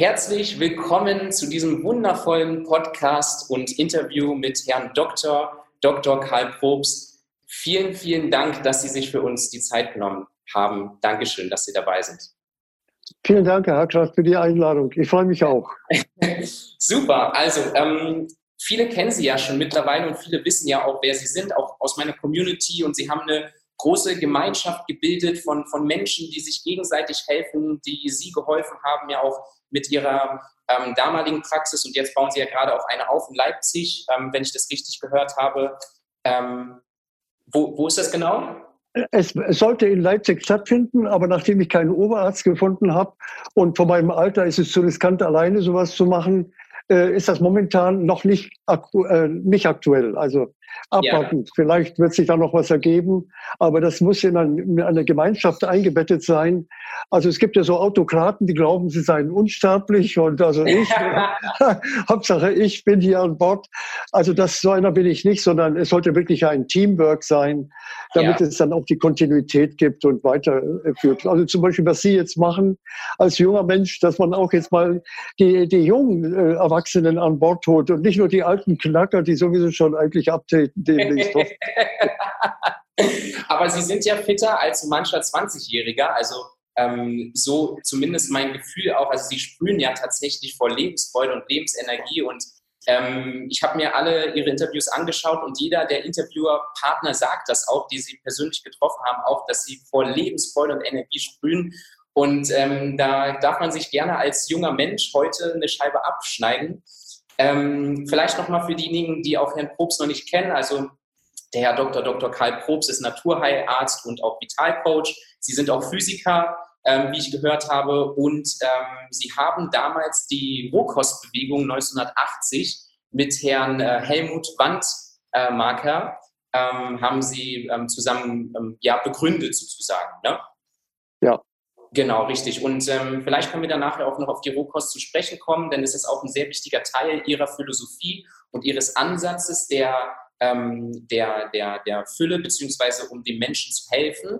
Herzlich willkommen zu diesem wundervollen Podcast und Interview mit Herrn Dr. Dr. Karl Probst. Vielen, vielen Dank, dass Sie sich für uns die Zeit genommen haben. Dankeschön, dass Sie dabei sind. Vielen Dank, Herr Kraft, für die Einladung. Ich freue mich auch. Super. Also, ähm, viele kennen Sie ja schon mittlerweile und viele wissen ja auch, wer Sie sind, auch aus meiner Community. Und Sie haben eine große Gemeinschaft gebildet von, von Menschen, die sich gegenseitig helfen, die Sie geholfen haben, ja auch mit Ihrer ähm, damaligen Praxis. Und jetzt bauen Sie ja gerade auch eine auf in Leipzig, ähm, wenn ich das richtig gehört habe. Ähm, wo, wo ist das genau? Es, sollte in Leipzig stattfinden, aber nachdem ich keinen Oberarzt gefunden habe und von meinem Alter ist es zu riskant, alleine sowas zu machen, äh, ist das momentan noch nicht, aktu äh, nicht aktuell. Also abwarten. Ja. Vielleicht wird sich da noch was ergeben, aber das muss in, ein, in, eine Gemeinschaft eingebettet sein. Also es gibt ja so Autokraten, die glauben, sie seien unsterblich und also ich, Hauptsache ich bin hier an Bord. Also das so einer bin ich nicht, sondern es sollte wirklich ein Teamwork sein, damit ja. es dann auch die Kontinuität gibt und weiterführt. Also zum Beispiel, was Sie jetzt machen als junger Mensch, dass man auch jetzt mal die, die jungen äh, Erwachsenen an Bord holt und nicht nur die alten Knacker, die sowieso schon eigentlich abtreten demnächst. Aber Sie sind ja fitter als mancher 20-Jähriger. Also ähm, so zumindest mein Gefühl auch. Also Sie sprühen ja tatsächlich vor Lebensfreude und Lebensenergie. Und ähm, ich habe mir alle Ihre Interviews angeschaut und jeder der Interviewerpartner sagt das auch, die Sie persönlich getroffen haben, auch, dass Sie vor Lebensfreude und Energie sprühen. Und ähm, da darf man sich gerne als junger Mensch heute eine Scheibe abschneiden. Ähm, vielleicht nochmal für diejenigen, die auch Herrn Probst noch nicht kennen. Also der Herr Dr. Dr. Karl Probst ist Naturheilarzt und auch Vitalcoach. Sie sind auch Physiker, ähm, wie ich gehört habe. Und ähm, Sie haben damals die Rohkostbewegung 1980 mit Herrn äh, Helmut Wandmarker äh, haben Sie ähm, zusammen ähm, ja, begründet sozusagen. Ne? Ja. Genau, richtig. Und ähm, vielleicht können wir dann nachher auch noch auf die Rohkost zu sprechen kommen, denn es ist auch ein sehr wichtiger Teil Ihrer Philosophie und Ihres Ansatzes der, ähm, der, der, der Fülle, beziehungsweise um den Menschen zu helfen.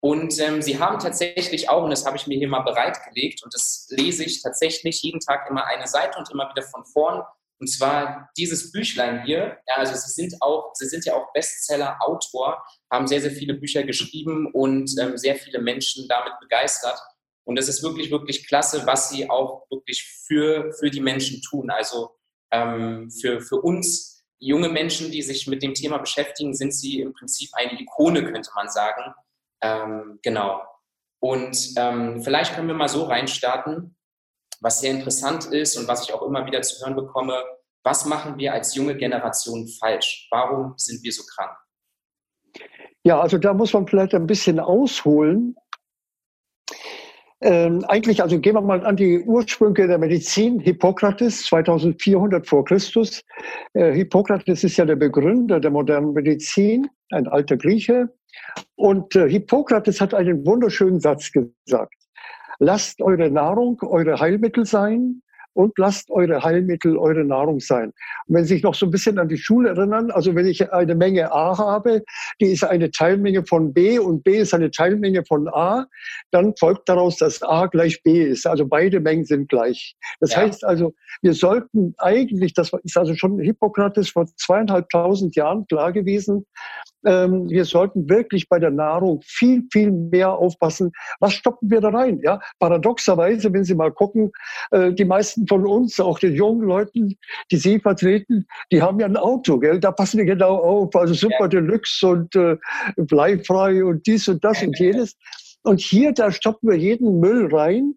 Und ähm, Sie haben tatsächlich auch, und das habe ich mir hier mal bereitgelegt, und das lese ich tatsächlich jeden Tag immer eine Seite und immer wieder von vorn, und zwar dieses Büchlein hier, ja, also Sie sind auch, Sie sind ja auch Bestseller-Autor, haben sehr, sehr viele Bücher geschrieben und ähm, sehr viele Menschen damit begeistert. Und es ist wirklich, wirklich klasse, was Sie auch wirklich für, für die Menschen tun. Also ähm, für, für uns junge Menschen, die sich mit dem Thema beschäftigen, sind Sie im Prinzip eine Ikone, könnte man sagen. Ähm, genau. Und ähm, vielleicht können wir mal so reinstarten was sehr interessant ist und was ich auch immer wieder zu hören bekomme, was machen wir als junge Generation falsch? Warum sind wir so krank? Ja, also da muss man vielleicht ein bisschen ausholen. Ähm, eigentlich, also gehen wir mal an die Ursprünge der Medizin. Hippokrates, 2400 vor Christus. Äh, Hippokrates ist ja der Begründer der modernen Medizin, ein alter Grieche. Und äh, Hippokrates hat einen wunderschönen Satz gesagt. Lasst eure Nahrung eure Heilmittel sein und lasst eure Heilmittel eure Nahrung sein. Und wenn Sie sich noch so ein bisschen an die Schule erinnern, also wenn ich eine Menge A habe, die ist eine Teilmenge von B und B ist eine Teilmenge von A, dann folgt daraus, dass A gleich B ist. Also beide Mengen sind gleich. Das ja. heißt also, wir sollten eigentlich, das ist also schon Hippokrates vor zweieinhalbtausend Jahren klar gewesen, ähm, wir sollten wirklich bei der Nahrung viel, viel mehr aufpassen. Was stoppen wir da rein? Ja, paradoxerweise, wenn Sie mal gucken, äh, die meisten von uns, auch den jungen Leuten, die Sie vertreten, die haben ja ein Auto, gell? Da passen wir genau auf. Also super ja. Deluxe und äh, bleifrei und dies und das und jenes. Und hier, da stoppen wir jeden Müll rein.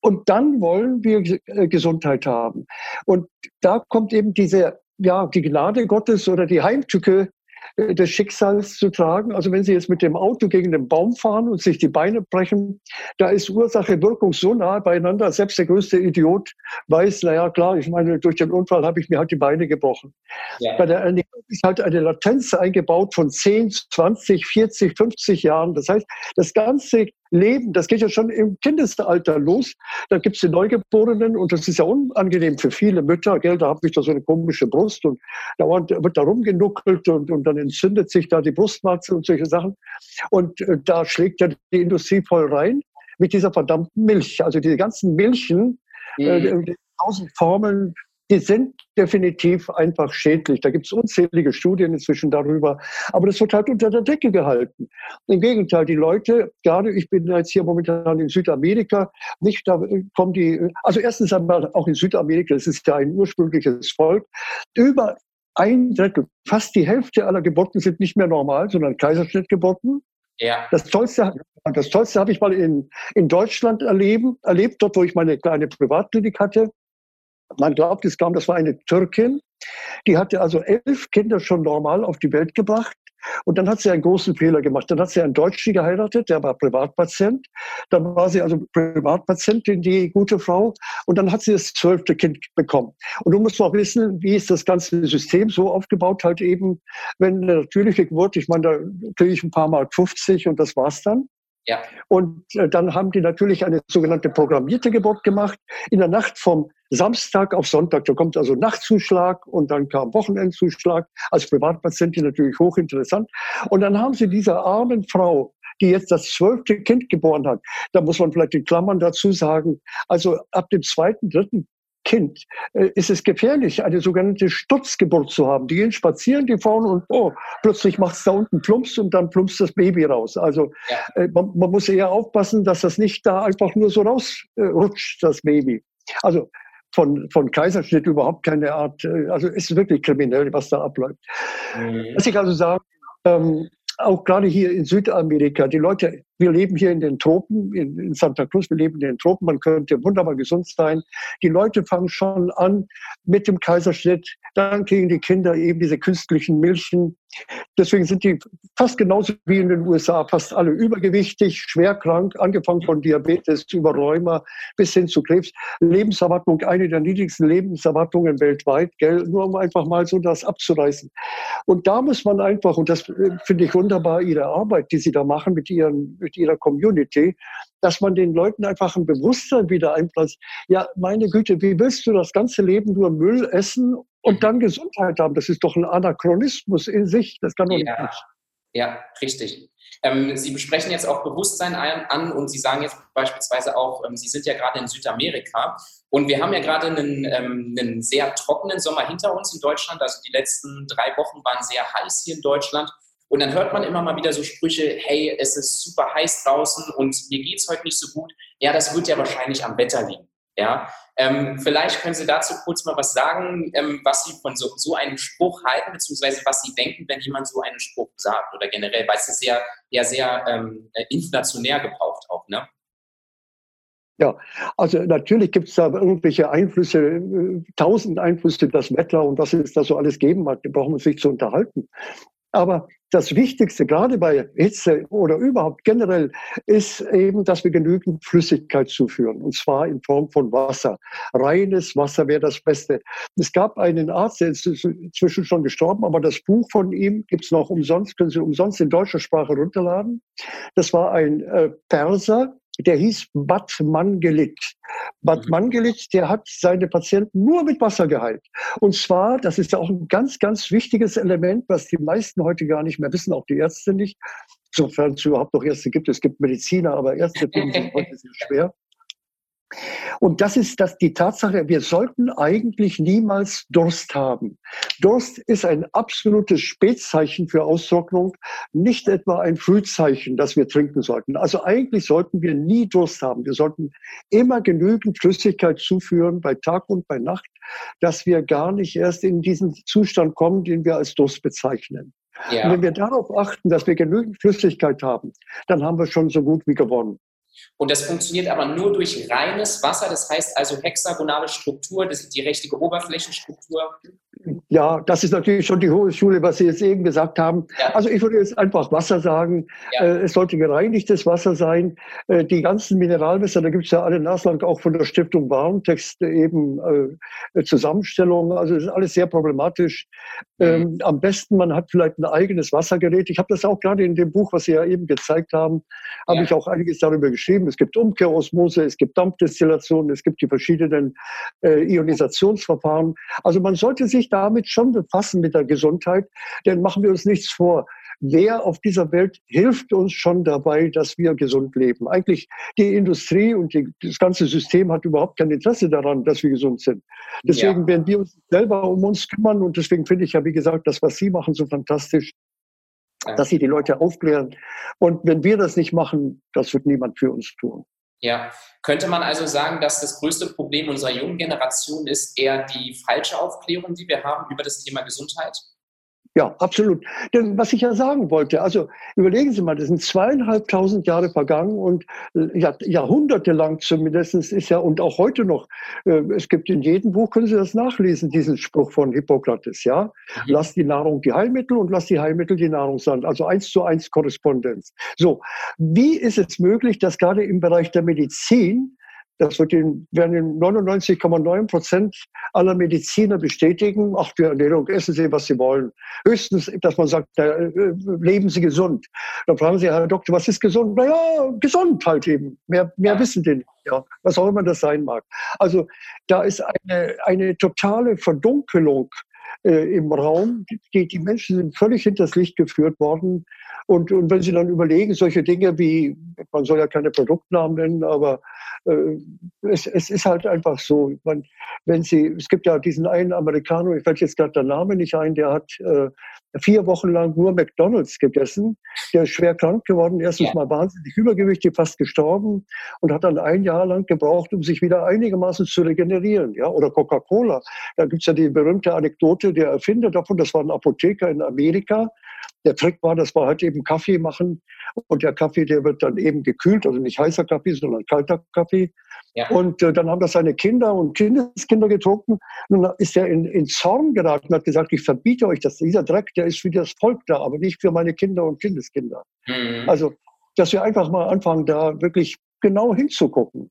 Und dann wollen wir äh, Gesundheit haben. Und da kommt eben diese, ja, die Gnade Gottes oder die Heimtücke des Schicksals zu tragen. Also wenn Sie jetzt mit dem Auto gegen den Baum fahren und sich die Beine brechen, da ist Ursache Wirkung so nah beieinander, selbst der größte Idiot weiß, naja klar, ich meine, durch den Unfall habe ich mir halt die Beine gebrochen. Ja. Bei der Ernährung ist halt eine Latenz eingebaut von 10, 20, 40, 50 Jahren. Das heißt, das ganze Leben, das geht ja schon im Kindesalter los. Da gibt es die Neugeborenen und das ist ja unangenehm für viele Mütter. Gell? Da habe ich da so eine komische Brust und da wird da rumgenuckelt und, und dann entzündet sich da die Brustwarze und solche Sachen. Und äh, da schlägt ja die Industrie voll rein mit dieser verdammten Milch. Also diese ganzen Milchen, Mhm. Äh, tausend Formeln, die sind definitiv einfach schädlich. Da gibt es unzählige Studien inzwischen darüber. Aber das wird halt unter der Decke gehalten. Im Gegenteil, die Leute, gerade ich bin jetzt hier momentan in Südamerika, nicht da kommen die, also erstens einmal auch in Südamerika, das ist ja ein ursprüngliches Volk, über ein Drittel, fast die Hälfte aller Geburten sind nicht mehr normal, sondern Kaiserschnittgeburten. Ja. Das Tollste, das Tollste habe ich mal in, in Deutschland erleben, erlebt, dort, wo ich meine kleine Privatklinik hatte. Man glaubt es kaum, das war eine Türkin. Die hatte also elf Kinder schon normal auf die Welt gebracht. Und dann hat sie einen großen Fehler gemacht. Dann hat sie einen Deutschen geheiratet, der war Privatpatient. Dann war sie also Privatpatientin, die gute Frau. Und dann hat sie das zwölfte Kind bekommen. Und du musst auch wissen, wie ist das ganze System so aufgebaut, halt eben, wenn eine natürliche Geburt, ich meine, da kriege ich ein paar Mal 50 und das war's dann. Ja. Und äh, dann haben die natürlich eine sogenannte programmierte Geburt gemacht. In der Nacht vom Samstag auf Sonntag, da kommt also Nachtzuschlag und dann kam Wochenendzuschlag. Als Privatpatientin natürlich hochinteressant. Und dann haben sie dieser armen Frau, die jetzt das zwölfte Kind geboren hat, da muss man vielleicht in Klammern dazu sagen, also ab dem zweiten, dritten Kind äh, ist es gefährlich, eine sogenannte Stutzgeburt zu haben. Die gehen spazieren, die Frauen, und oh, plötzlich macht es da unten Plumps und dann plumpst das Baby raus. Also ja. äh, man, man, muss eher aufpassen, dass das nicht da einfach nur so rausrutscht, das Baby. Also von, von Kaiserschnitt überhaupt keine Art, äh, also ist wirklich kriminell, was da abläuft. Mhm. Was ich also sagen, ähm, auch gerade hier in Südamerika, die Leute, wir leben hier in den Tropen, in, in, Santa Cruz, wir leben in den Tropen, man könnte wunderbar gesund sein. Die Leute fangen schon an mit dem Kaiserschnitt, dann kriegen die Kinder eben diese künstlichen Milchen. Deswegen sind die fast genauso wie in den USA, fast alle übergewichtig, schwer krank, angefangen von Diabetes über Rheuma bis hin zu Krebs. Lebenserwartung, eine der niedrigsten Lebenserwartungen weltweit, gell? nur um einfach mal so das abzureißen. Und da muss man einfach, und das äh, finde ich wunderbar, Ihre Arbeit, die Sie da machen mit, ihren, mit Ihrer Community, dass man den Leuten einfach ein Bewusstsein wieder einpflanzt. Ja, meine Güte, wie willst du das ganze Leben nur Müll essen und dann Gesundheit haben? Das ist doch ein Anachronismus in sich. Das kann doch ja. nicht. Ja, richtig. Ähm, Sie besprechen jetzt auch Bewusstsein an und Sie sagen jetzt beispielsweise auch, ähm, Sie sind ja gerade in Südamerika und wir haben ja gerade einen, ähm, einen sehr trockenen Sommer hinter uns in Deutschland. Also die letzten drei Wochen waren sehr heiß hier in Deutschland. Und dann hört man immer mal wieder so Sprüche, hey, es ist super heiß draußen und mir geht es heute nicht so gut. Ja, das wird ja wahrscheinlich am Wetter liegen. Ja, ähm, vielleicht können Sie dazu kurz mal was sagen, ähm, was Sie von so, so, einem Spruch halten, beziehungsweise was Sie denken, wenn jemand so einen Spruch sagt oder generell, weil es ist ja, ja sehr ähm, äh, inflationär gebraucht auch, ne? Ja, also natürlich gibt es da irgendwelche Einflüsse, äh, tausend Einflüsse, das Wetter und was es da so alles geben mag, da brauchen wir sich zu unterhalten. Aber das Wichtigste, gerade bei Hitze oder überhaupt generell, ist eben, dass wir genügend Flüssigkeit zuführen. Und zwar in Form von Wasser. Reines Wasser wäre das Beste. Es gab einen Arzt, der ist inzwischen schon gestorben, aber das Buch von ihm gibt es noch umsonst, können Sie umsonst in deutscher Sprache runterladen. Das war ein äh, Perser, der hieß Bad Mangelit. Bad mhm. Mangelit, der hat seine Patienten nur mit Wasser geheilt. Und zwar, das ist auch ein ganz, ganz wichtiges Element, was die meisten heute gar nicht mehr wissen, auch die Ärzte nicht, sofern es überhaupt noch Ärzte gibt. Es gibt Mediziner, aber Ärzte tun sich heute sehr schwer. Und das ist das, die Tatsache, wir sollten eigentlich niemals Durst haben. Durst ist ein absolutes Spätzeichen für Austrocknung, nicht etwa ein Frühzeichen, dass wir trinken sollten. Also eigentlich sollten wir nie Durst haben. Wir sollten immer genügend Flüssigkeit zuführen bei Tag und bei Nacht, dass wir gar nicht erst in diesen Zustand kommen, den wir als Durst bezeichnen. Ja. Wenn wir darauf achten, dass wir genügend Flüssigkeit haben, dann haben wir schon so gut wie gewonnen. Und das funktioniert aber nur durch reines Wasser, das heißt also hexagonale Struktur, das ist die richtige Oberflächenstruktur. Ja, das ist natürlich schon die hohe Schule, was Sie jetzt eben gesagt haben. Ja. Also ich würde jetzt einfach Wasser sagen. Ja. Äh, es sollte gereinigtes Wasser sein. Äh, die ganzen Mineralwässer, da gibt es ja alle naslang auch von der Stiftung Warentexte eben äh, Zusammenstellungen. Also das ist alles sehr problematisch. Mhm. Ähm, am besten, man hat vielleicht ein eigenes Wassergerät. Ich habe das auch gerade in dem Buch, was Sie ja eben gezeigt haben, ja. habe ich auch einiges darüber geschrieben. Es gibt Umkehrosmose, es gibt Dampfdestillation, es gibt die verschiedenen äh, Ionisationsverfahren. Also man sollte sich damit schon befassen mit der Gesundheit, denn machen wir uns nichts vor. wer auf dieser Welt hilft uns schon dabei, dass wir gesund leben? Eigentlich die Industrie und die, das ganze System hat überhaupt kein Interesse daran, dass wir gesund sind. Deswegen ja. werden wir uns selber um uns kümmern und deswegen finde ich ja, wie gesagt, das, was Sie machen, so fantastisch, ja. dass Sie die Leute aufklären. Und wenn wir das nicht machen, das wird niemand für uns tun. Ja, könnte man also sagen, dass das größte Problem unserer jungen Generation ist eher die falsche Aufklärung, die wir haben über das Thema Gesundheit? Ja, absolut. Denn was ich ja sagen wollte, also überlegen Sie mal, das sind zweieinhalbtausend Jahre vergangen und äh, Jahr, jahrhundertelang zumindest ist ja und auch heute noch, äh, es gibt in jedem Buch, können Sie das nachlesen, diesen Spruch von Hippokrates, ja? Mhm. Lass die Nahrung die Heilmittel und lass die Heilmittel die Nahrung sein. Also eins zu eins Korrespondenz. So, wie ist es möglich, dass gerade im Bereich der Medizin das wird in, werden 99,9 Prozent aller Mediziner bestätigen. Ach, die Ernährung, essen Sie, was Sie wollen. Höchstens, dass man sagt, äh, leben Sie gesund. Dann fragen Sie, Herr Doktor, was ist gesund? Na ja, gesund halt eben. Mehr, mehr wissen die nicht. Ja, was auch immer das sein mag. Also da ist eine, eine totale Verdunkelung äh, im Raum. Die, die Menschen sind völlig hinters Licht geführt worden. Und, und wenn Sie dann überlegen, solche Dinge wie, man soll ja keine Produktnamen nennen, aber äh, es, es ist halt einfach so. Man, wenn Sie, es gibt ja diesen einen Amerikaner, ich fällt jetzt gerade der Name nicht ein, der hat äh, vier Wochen lang nur McDonalds gegessen. Der ist schwer krank geworden, erstens ja. mal wahnsinnig übergewichtig, fast gestorben und hat dann ein Jahr lang gebraucht, um sich wieder einigermaßen zu regenerieren. Ja? Oder Coca-Cola. Da gibt es ja die berühmte Anekdote, der Erfinder davon, das war ein Apotheker in Amerika, der Trick war, dass wir halt eben Kaffee machen und der Kaffee, der wird dann eben gekühlt, also nicht heißer Kaffee, sondern kalter Kaffee. Ja. Und äh, dann haben das seine Kinder und Kindeskinder getrunken. Und dann ist er in, in Zorn geraten und hat gesagt, ich verbiete euch das. Dieser Dreck, der ist für das Volk da, aber nicht für meine Kinder und Kindeskinder. Mhm. Also, dass wir einfach mal anfangen, da wirklich genau hinzugucken.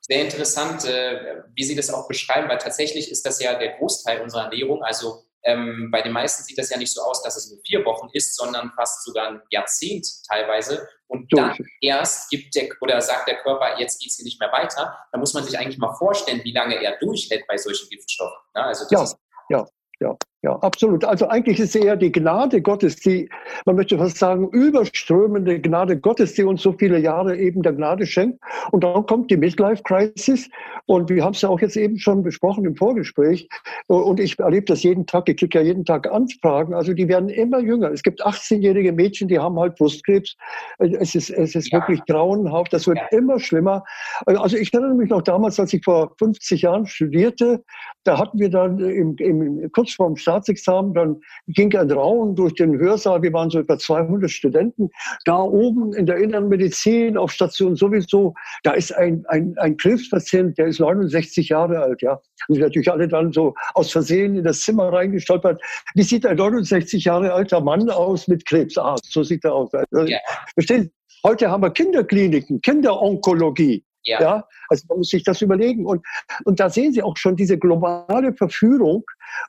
Sehr interessant, äh, wie Sie das auch beschreiben, weil tatsächlich ist das ja der Großteil unserer Ernährung. Also ähm, bei den meisten sieht das ja nicht so aus, dass es nur vier Wochen ist, sondern fast sogar ein Jahrzehnt teilweise. Und dann erst gibt der oder sagt der Körper, jetzt geht es hier nicht mehr weiter. Da muss man sich eigentlich mal vorstellen, wie lange er durchhält bei solchen Giftstoffen. Ne? Also ja, ja, ja. Ja, absolut. Also eigentlich ist eher die Gnade Gottes, die, man möchte fast sagen, überströmende Gnade Gottes, die uns so viele Jahre eben der Gnade schenkt. Und dann kommt die Midlife-Crisis. Und wir haben es ja auch jetzt eben schon besprochen im Vorgespräch. Und ich erlebe das jeden Tag. Ich kriege ja jeden Tag Anfragen. Also die werden immer jünger. Es gibt 18-jährige Mädchen, die haben halt Brustkrebs. Es ist, es ist ja. wirklich grauenhaft. Das wird ja. immer schlimmer. Also ich erinnere mich noch damals, als ich vor 50 Jahren studierte, da hatten wir dann im, im, kurz vorm Staatsexamen, dann ging ein Raum durch den Hörsaal, wir waren so etwa 200 Studenten, da oben in der inneren Medizin auf Station sowieso, da ist ein, ein, ein Krebspatient, der ist 69 Jahre alt, ja. Und sind natürlich alle dann so aus Versehen in das Zimmer reingestolpert. Wie sieht ein 69 Jahre alter Mann aus mit Krebs? Ah, so sieht er aus. Also, ja. Verstehen? Heute haben wir Kinderkliniken, Kinderonkologie. Ja. ja. Also man muss sich das überlegen. Und, und da sehen Sie auch schon diese globale Verführung,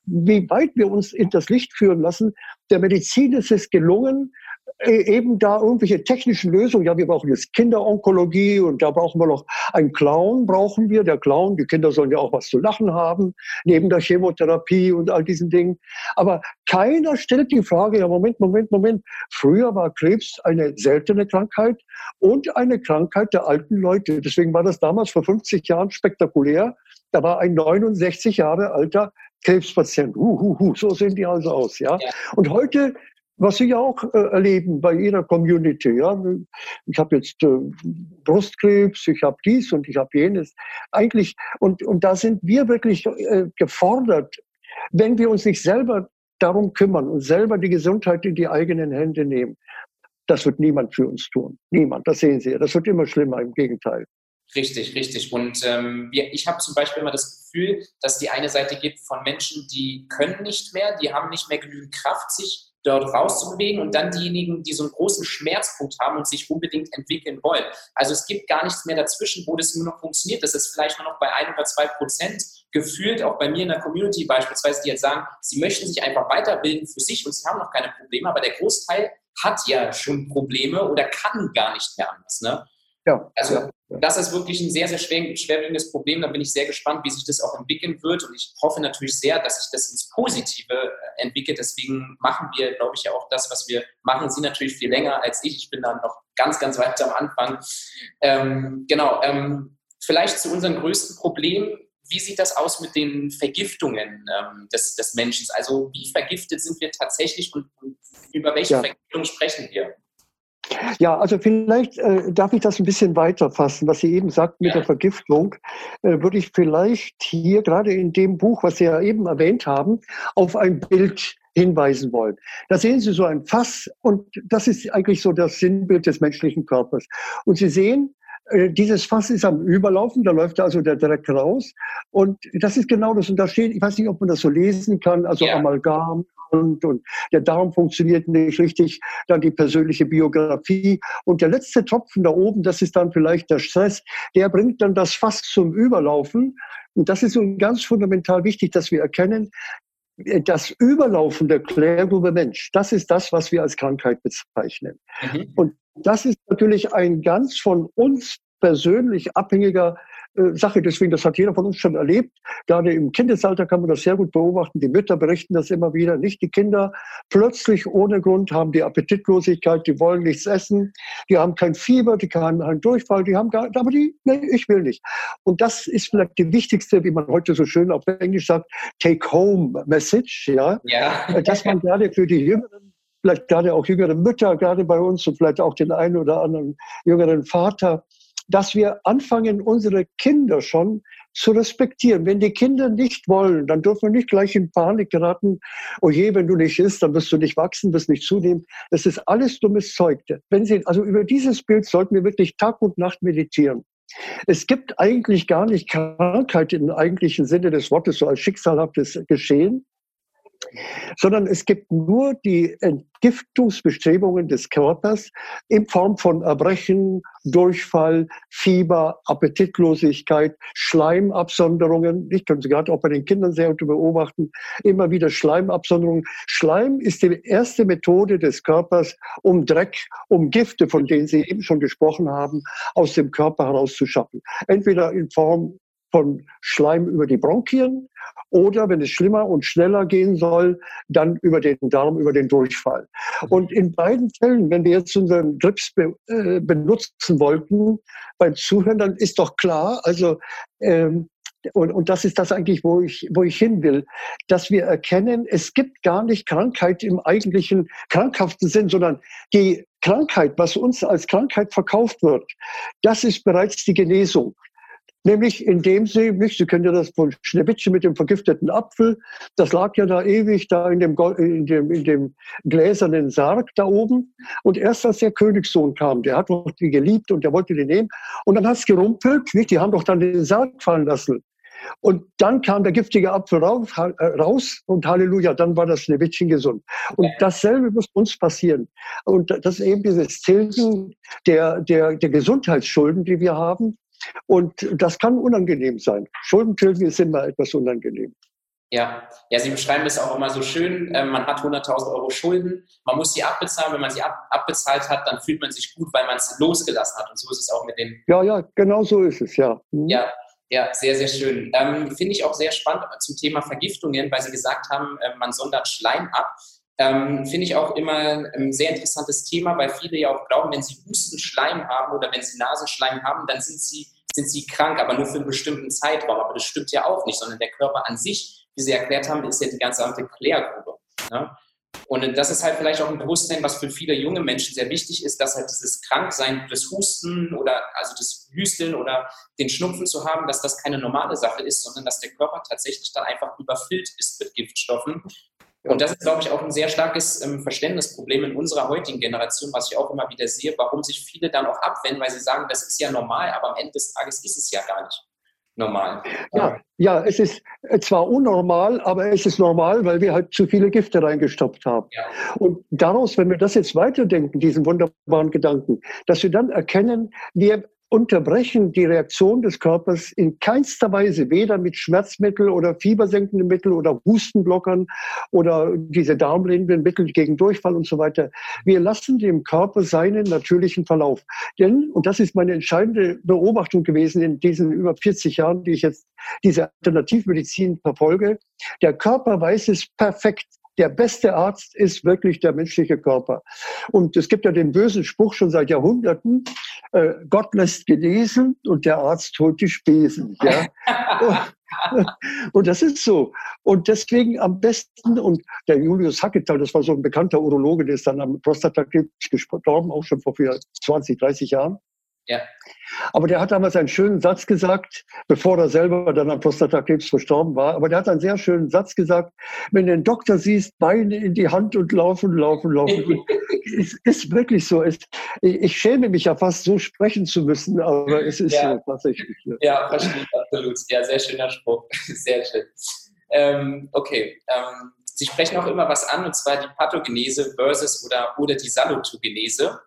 wie weit wir uns in das Licht führen lassen. Der Medizin ist es gelungen, eben da irgendwelche technischen Lösungen. Ja, wir brauchen jetzt Kinderonkologie und da brauchen wir noch einen Clown, brauchen wir. Der Clown, die Kinder sollen ja auch was zu lachen haben, neben der Chemotherapie und all diesen Dingen. Aber keiner stellt die Frage, ja, Moment, Moment, Moment. Früher war Krebs eine seltene Krankheit und eine Krankheit der alten Leute. Deswegen war das damals vor 50 Jahren spektakulär. Da war ein 69 Jahre alter Krebspatient. Uh, uh, uh, so sehen die also aus, ja. ja. Und heute was Sie auch äh, erleben bei Ihrer Community. Ja? Ich habe jetzt äh, Brustkrebs, ich habe dies und ich habe jenes. Eigentlich, und, und da sind wir wirklich äh, gefordert, wenn wir uns nicht selber darum kümmern und selber die Gesundheit in die eigenen Hände nehmen. Das wird niemand für uns tun. Niemand, das sehen Sie. Das wird immer schlimmer, im Gegenteil. Richtig, richtig. Und ähm, wir, ich habe zum Beispiel immer das Gefühl, dass die eine Seite gibt von Menschen, die können nicht mehr, die haben nicht mehr genügend Kraft, sich dort rauszubewegen und dann diejenigen, die so einen großen Schmerzpunkt haben und sich unbedingt entwickeln wollen. Also es gibt gar nichts mehr dazwischen, wo das nur noch funktioniert. Das ist vielleicht nur noch bei ein oder zwei Prozent gefühlt, auch bei mir in der Community beispielsweise, die jetzt sagen, sie möchten sich einfach weiterbilden für sich und sie haben noch keine Probleme, aber der Großteil hat ja schon Probleme oder kann gar nicht mehr anders. Ne? Ja. Also das ist wirklich ein sehr, sehr schwer, schwerwiegendes Problem. Da bin ich sehr gespannt, wie sich das auch entwickeln wird. Und ich hoffe natürlich sehr, dass sich das ins Positive entwickelt. Deswegen machen wir, glaube ich, ja auch das, was wir machen. Sie natürlich viel länger als ich. Ich bin dann noch ganz, ganz weit am Anfang. Ähm, genau. Ähm, vielleicht zu unserem größten Problem. Wie sieht das aus mit den Vergiftungen ähm, des, des Menschen? Also wie vergiftet sind wir tatsächlich und, und über welche ja. Vergiftung sprechen wir? Ja, also vielleicht äh, darf ich das ein bisschen weiter fassen, was Sie eben sagten mit ja. der Vergiftung, äh, würde ich vielleicht hier gerade in dem Buch, was Sie ja eben erwähnt haben, auf ein Bild hinweisen wollen. Da sehen Sie so ein Fass und das ist eigentlich so das Sinnbild des menschlichen Körpers. Und Sie sehen, dieses Fass ist am Überlaufen, da läuft also der Dreck raus. Und das ist genau das. Und da steht, ich weiß nicht, ob man das so lesen kann, also ja. Amalgam, und, und der Darm funktioniert nicht richtig, dann die persönliche Biografie. Und der letzte Tropfen da oben, das ist dann vielleicht der Stress, der bringt dann das Fass zum Überlaufen. Und das ist so ganz fundamental wichtig, dass wir erkennen, das Überlaufen der Klärgrube Mensch, das ist das, was wir als Krankheit bezeichnen. Mhm. Und das ist natürlich ein ganz von uns persönlich abhängiger äh, Sache. Deswegen, das hat jeder von uns schon erlebt. Gerade im Kindesalter kann man das sehr gut beobachten. Die Mütter berichten das immer wieder. Nicht die Kinder plötzlich ohne Grund haben die Appetitlosigkeit, die wollen nichts essen, die haben kein Fieber, die haben einen Durchfall, die haben gar, aber die, nee, ich will nicht. Und das ist vielleicht die wichtigste, wie man heute so schön auf Englisch sagt, Take-Home-Message, ja? ja. Dass man gerade für die Jüngeren vielleicht gerade auch jüngere Mütter, gerade bei uns und vielleicht auch den einen oder anderen jüngeren Vater, dass wir anfangen, unsere Kinder schon zu respektieren. Wenn die Kinder nicht wollen, dann dürfen wir nicht gleich in Panik geraten. Oh je, wenn du nicht isst, dann wirst du nicht wachsen, wirst nicht zunehmen. Das ist alles dummes Zeug. Wenn Sie, also über dieses Bild sollten wir wirklich Tag und Nacht meditieren. Es gibt eigentlich gar nicht Krankheit im eigentlichen Sinne des Wortes, so als schicksalhaftes Geschehen, sondern es gibt nur die Entgiftungsbestrebungen des Körpers in Form von Erbrechen, Durchfall, Fieber, Appetitlosigkeit, Schleimabsonderungen. Ich kann Sie gerade auch bei den Kindern sehr gut beobachten, immer wieder Schleimabsonderungen. Schleim ist die erste Methode des Körpers, um Dreck, um Gifte, von denen Sie eben schon gesprochen haben, aus dem Körper herauszuschaffen. Entweder in Form von Schleim über die Bronchien oder wenn es schlimmer und schneller gehen soll, dann über den Darm, über den Durchfall. Mhm. Und in beiden Fällen, wenn wir jetzt unseren Grips be, äh, benutzen wollten beim Zuhören, dann ist doch klar, also ähm, und, und das ist das eigentlich, wo ich, wo ich hin will, dass wir erkennen, es gibt gar nicht Krankheit im eigentlichen krankhaften Sinn, sondern die Krankheit, was uns als Krankheit verkauft wird, das ist bereits die Genesung. Nämlich indem sie, nicht, Sie kennen ja das von Schneewittchen mit dem vergifteten Apfel, das lag ja da ewig da in dem, in dem, in dem gläsernen Sarg da oben. Und erst als der Königssohn kam, der hat doch die geliebt und der wollte die nehmen. Und dann hat es gerumpelt, nicht? die haben doch dann den Sarg fallen lassen. Und dann kam der giftige Apfel raus, äh, raus und Halleluja, dann war das Schneewittchen gesund. Und dasselbe muss uns passieren. Und das ist eben dieses Tilgen der, der, der Gesundheitsschulden, die wir haben, und das kann unangenehm sein. Schuldentilgen ist immer etwas unangenehm. Ja, ja, Sie beschreiben es auch immer so schön. Äh, man hat 100.000 Euro Schulden, man muss sie abbezahlen. Wenn man sie ab, abbezahlt hat, dann fühlt man sich gut, weil man es losgelassen hat. Und so ist es auch mit den. Ja, ja, genau so ist es, ja. Mhm. Ja, ja, sehr, sehr schön. Ähm, Finde ich auch sehr spannend zum Thema Vergiftungen, weil Sie gesagt haben, äh, man sondert Schleim ab. Ähm, Finde ich auch immer ein sehr interessantes Thema, weil viele ja auch glauben, wenn sie Hustenschleim haben oder wenn sie Nasenschleim haben, dann sind sie, sind sie krank, aber nur für einen bestimmten Zeitraum. Aber das stimmt ja auch nicht, sondern der Körper an sich, wie Sie erklärt haben, ist ja die ganze Klärgrube. Ne? Und das ist halt vielleicht auch ein Bewusstsein, was für viele junge Menschen sehr wichtig ist, dass halt dieses Kranksein, das Husten oder also das Hüsteln oder den Schnupfen zu haben, dass das keine normale Sache ist, sondern dass der Körper tatsächlich dann einfach überfüllt ist mit Giftstoffen und das ist, glaube ich, auch ein sehr starkes ähm, Verständnisproblem in unserer heutigen Generation, was ich auch immer wieder sehe, warum sich viele dann auch abwenden, weil sie sagen, das ist ja normal, aber am Ende des Tages ist es ja gar nicht normal. Ja, ja, es ist zwar unnormal, aber es ist normal, weil wir halt zu viele Gifte reingestopft haben. Ja. Und daraus, wenn wir das jetzt weiterdenken, diesen wunderbaren Gedanken, dass wir dann erkennen, wir unterbrechen die Reaktion des Körpers in keinster Weise, weder mit Schmerzmittel oder fiebersenkenden Mitteln oder Hustenblockern oder diese darmlähmenden Mittel gegen Durchfall und so weiter. Wir lassen dem Körper seinen natürlichen Verlauf. Denn, und das ist meine entscheidende Beobachtung gewesen in diesen über 40 Jahren, die ich jetzt diese Alternativmedizin verfolge, der Körper weiß es perfekt, der beste Arzt ist wirklich der menschliche Körper. Und es gibt ja den bösen Spruch schon seit Jahrhunderten, äh, Gott lässt genesen und der Arzt holt die Spesen. Ja? und das ist so. Und deswegen am besten, und der Julius Hacketal, das war so ein bekannter Urologe, der ist dann am Prostatakrebs gestorben, auch schon vor 20, 30 Jahren. Ja. Aber der hat damals einen schönen Satz gesagt, bevor er selber dann an Prostatakrebs verstorben war. Aber der hat einen sehr schönen Satz gesagt, wenn du den Doktor siehst, Beine in die Hand und laufen, laufen, laufen. es ist wirklich so. Es, ich schäme mich ja fast, so sprechen zu müssen, aber es ist ja. so tatsächlich. Ja, ja verstehe ich absolut. Ja, sehr schöner Spruch. Sehr schön. Ähm, okay. Ähm, Sie sprechen auch immer was an, und zwar die Pathogenese versus oder, oder die Salutogenese.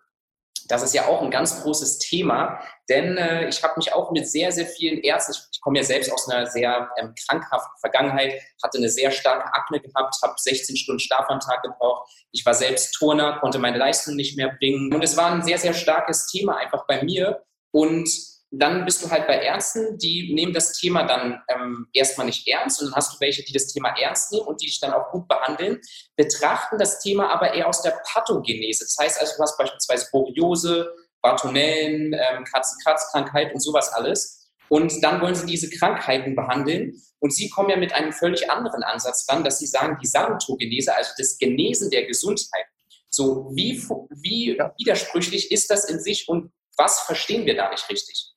Das ist ja auch ein ganz großes Thema, denn äh, ich habe mich auch mit sehr, sehr vielen Ärzten, ich, komme ja selbst aus einer sehr ähm, krankhaften Vergangenheit, hatte eine sehr starke Akne gehabt, habe 16 Stunden Schlaf am Tag gebraucht. Ich war selbst Turner, konnte meine Leistung nicht mehr bringen. Und es war ein sehr, sehr starkes Thema einfach bei mir. Und dann bist du halt bei Ärzten, die nehmen das Thema dann ähm, erstmal nicht ernst und dann hast du welche, die das Thema ernst nehmen und die dich dann auch gut behandeln, betrachten das Thema aber eher aus der Pathogenese. Das heißt also, du hast beispielsweise Borreliose, Bartonellen, ähm, Katzen-Kratzkrankheit und sowas alles. Und dann wollen sie diese Krankheiten behandeln. Und sie kommen ja mit einem völlig anderen Ansatz ran, dass sie sagen, die Salutogenese, also das Genesen der Gesundheit. So, wie, wie widersprüchlich ist das in sich und was verstehen wir da nicht richtig?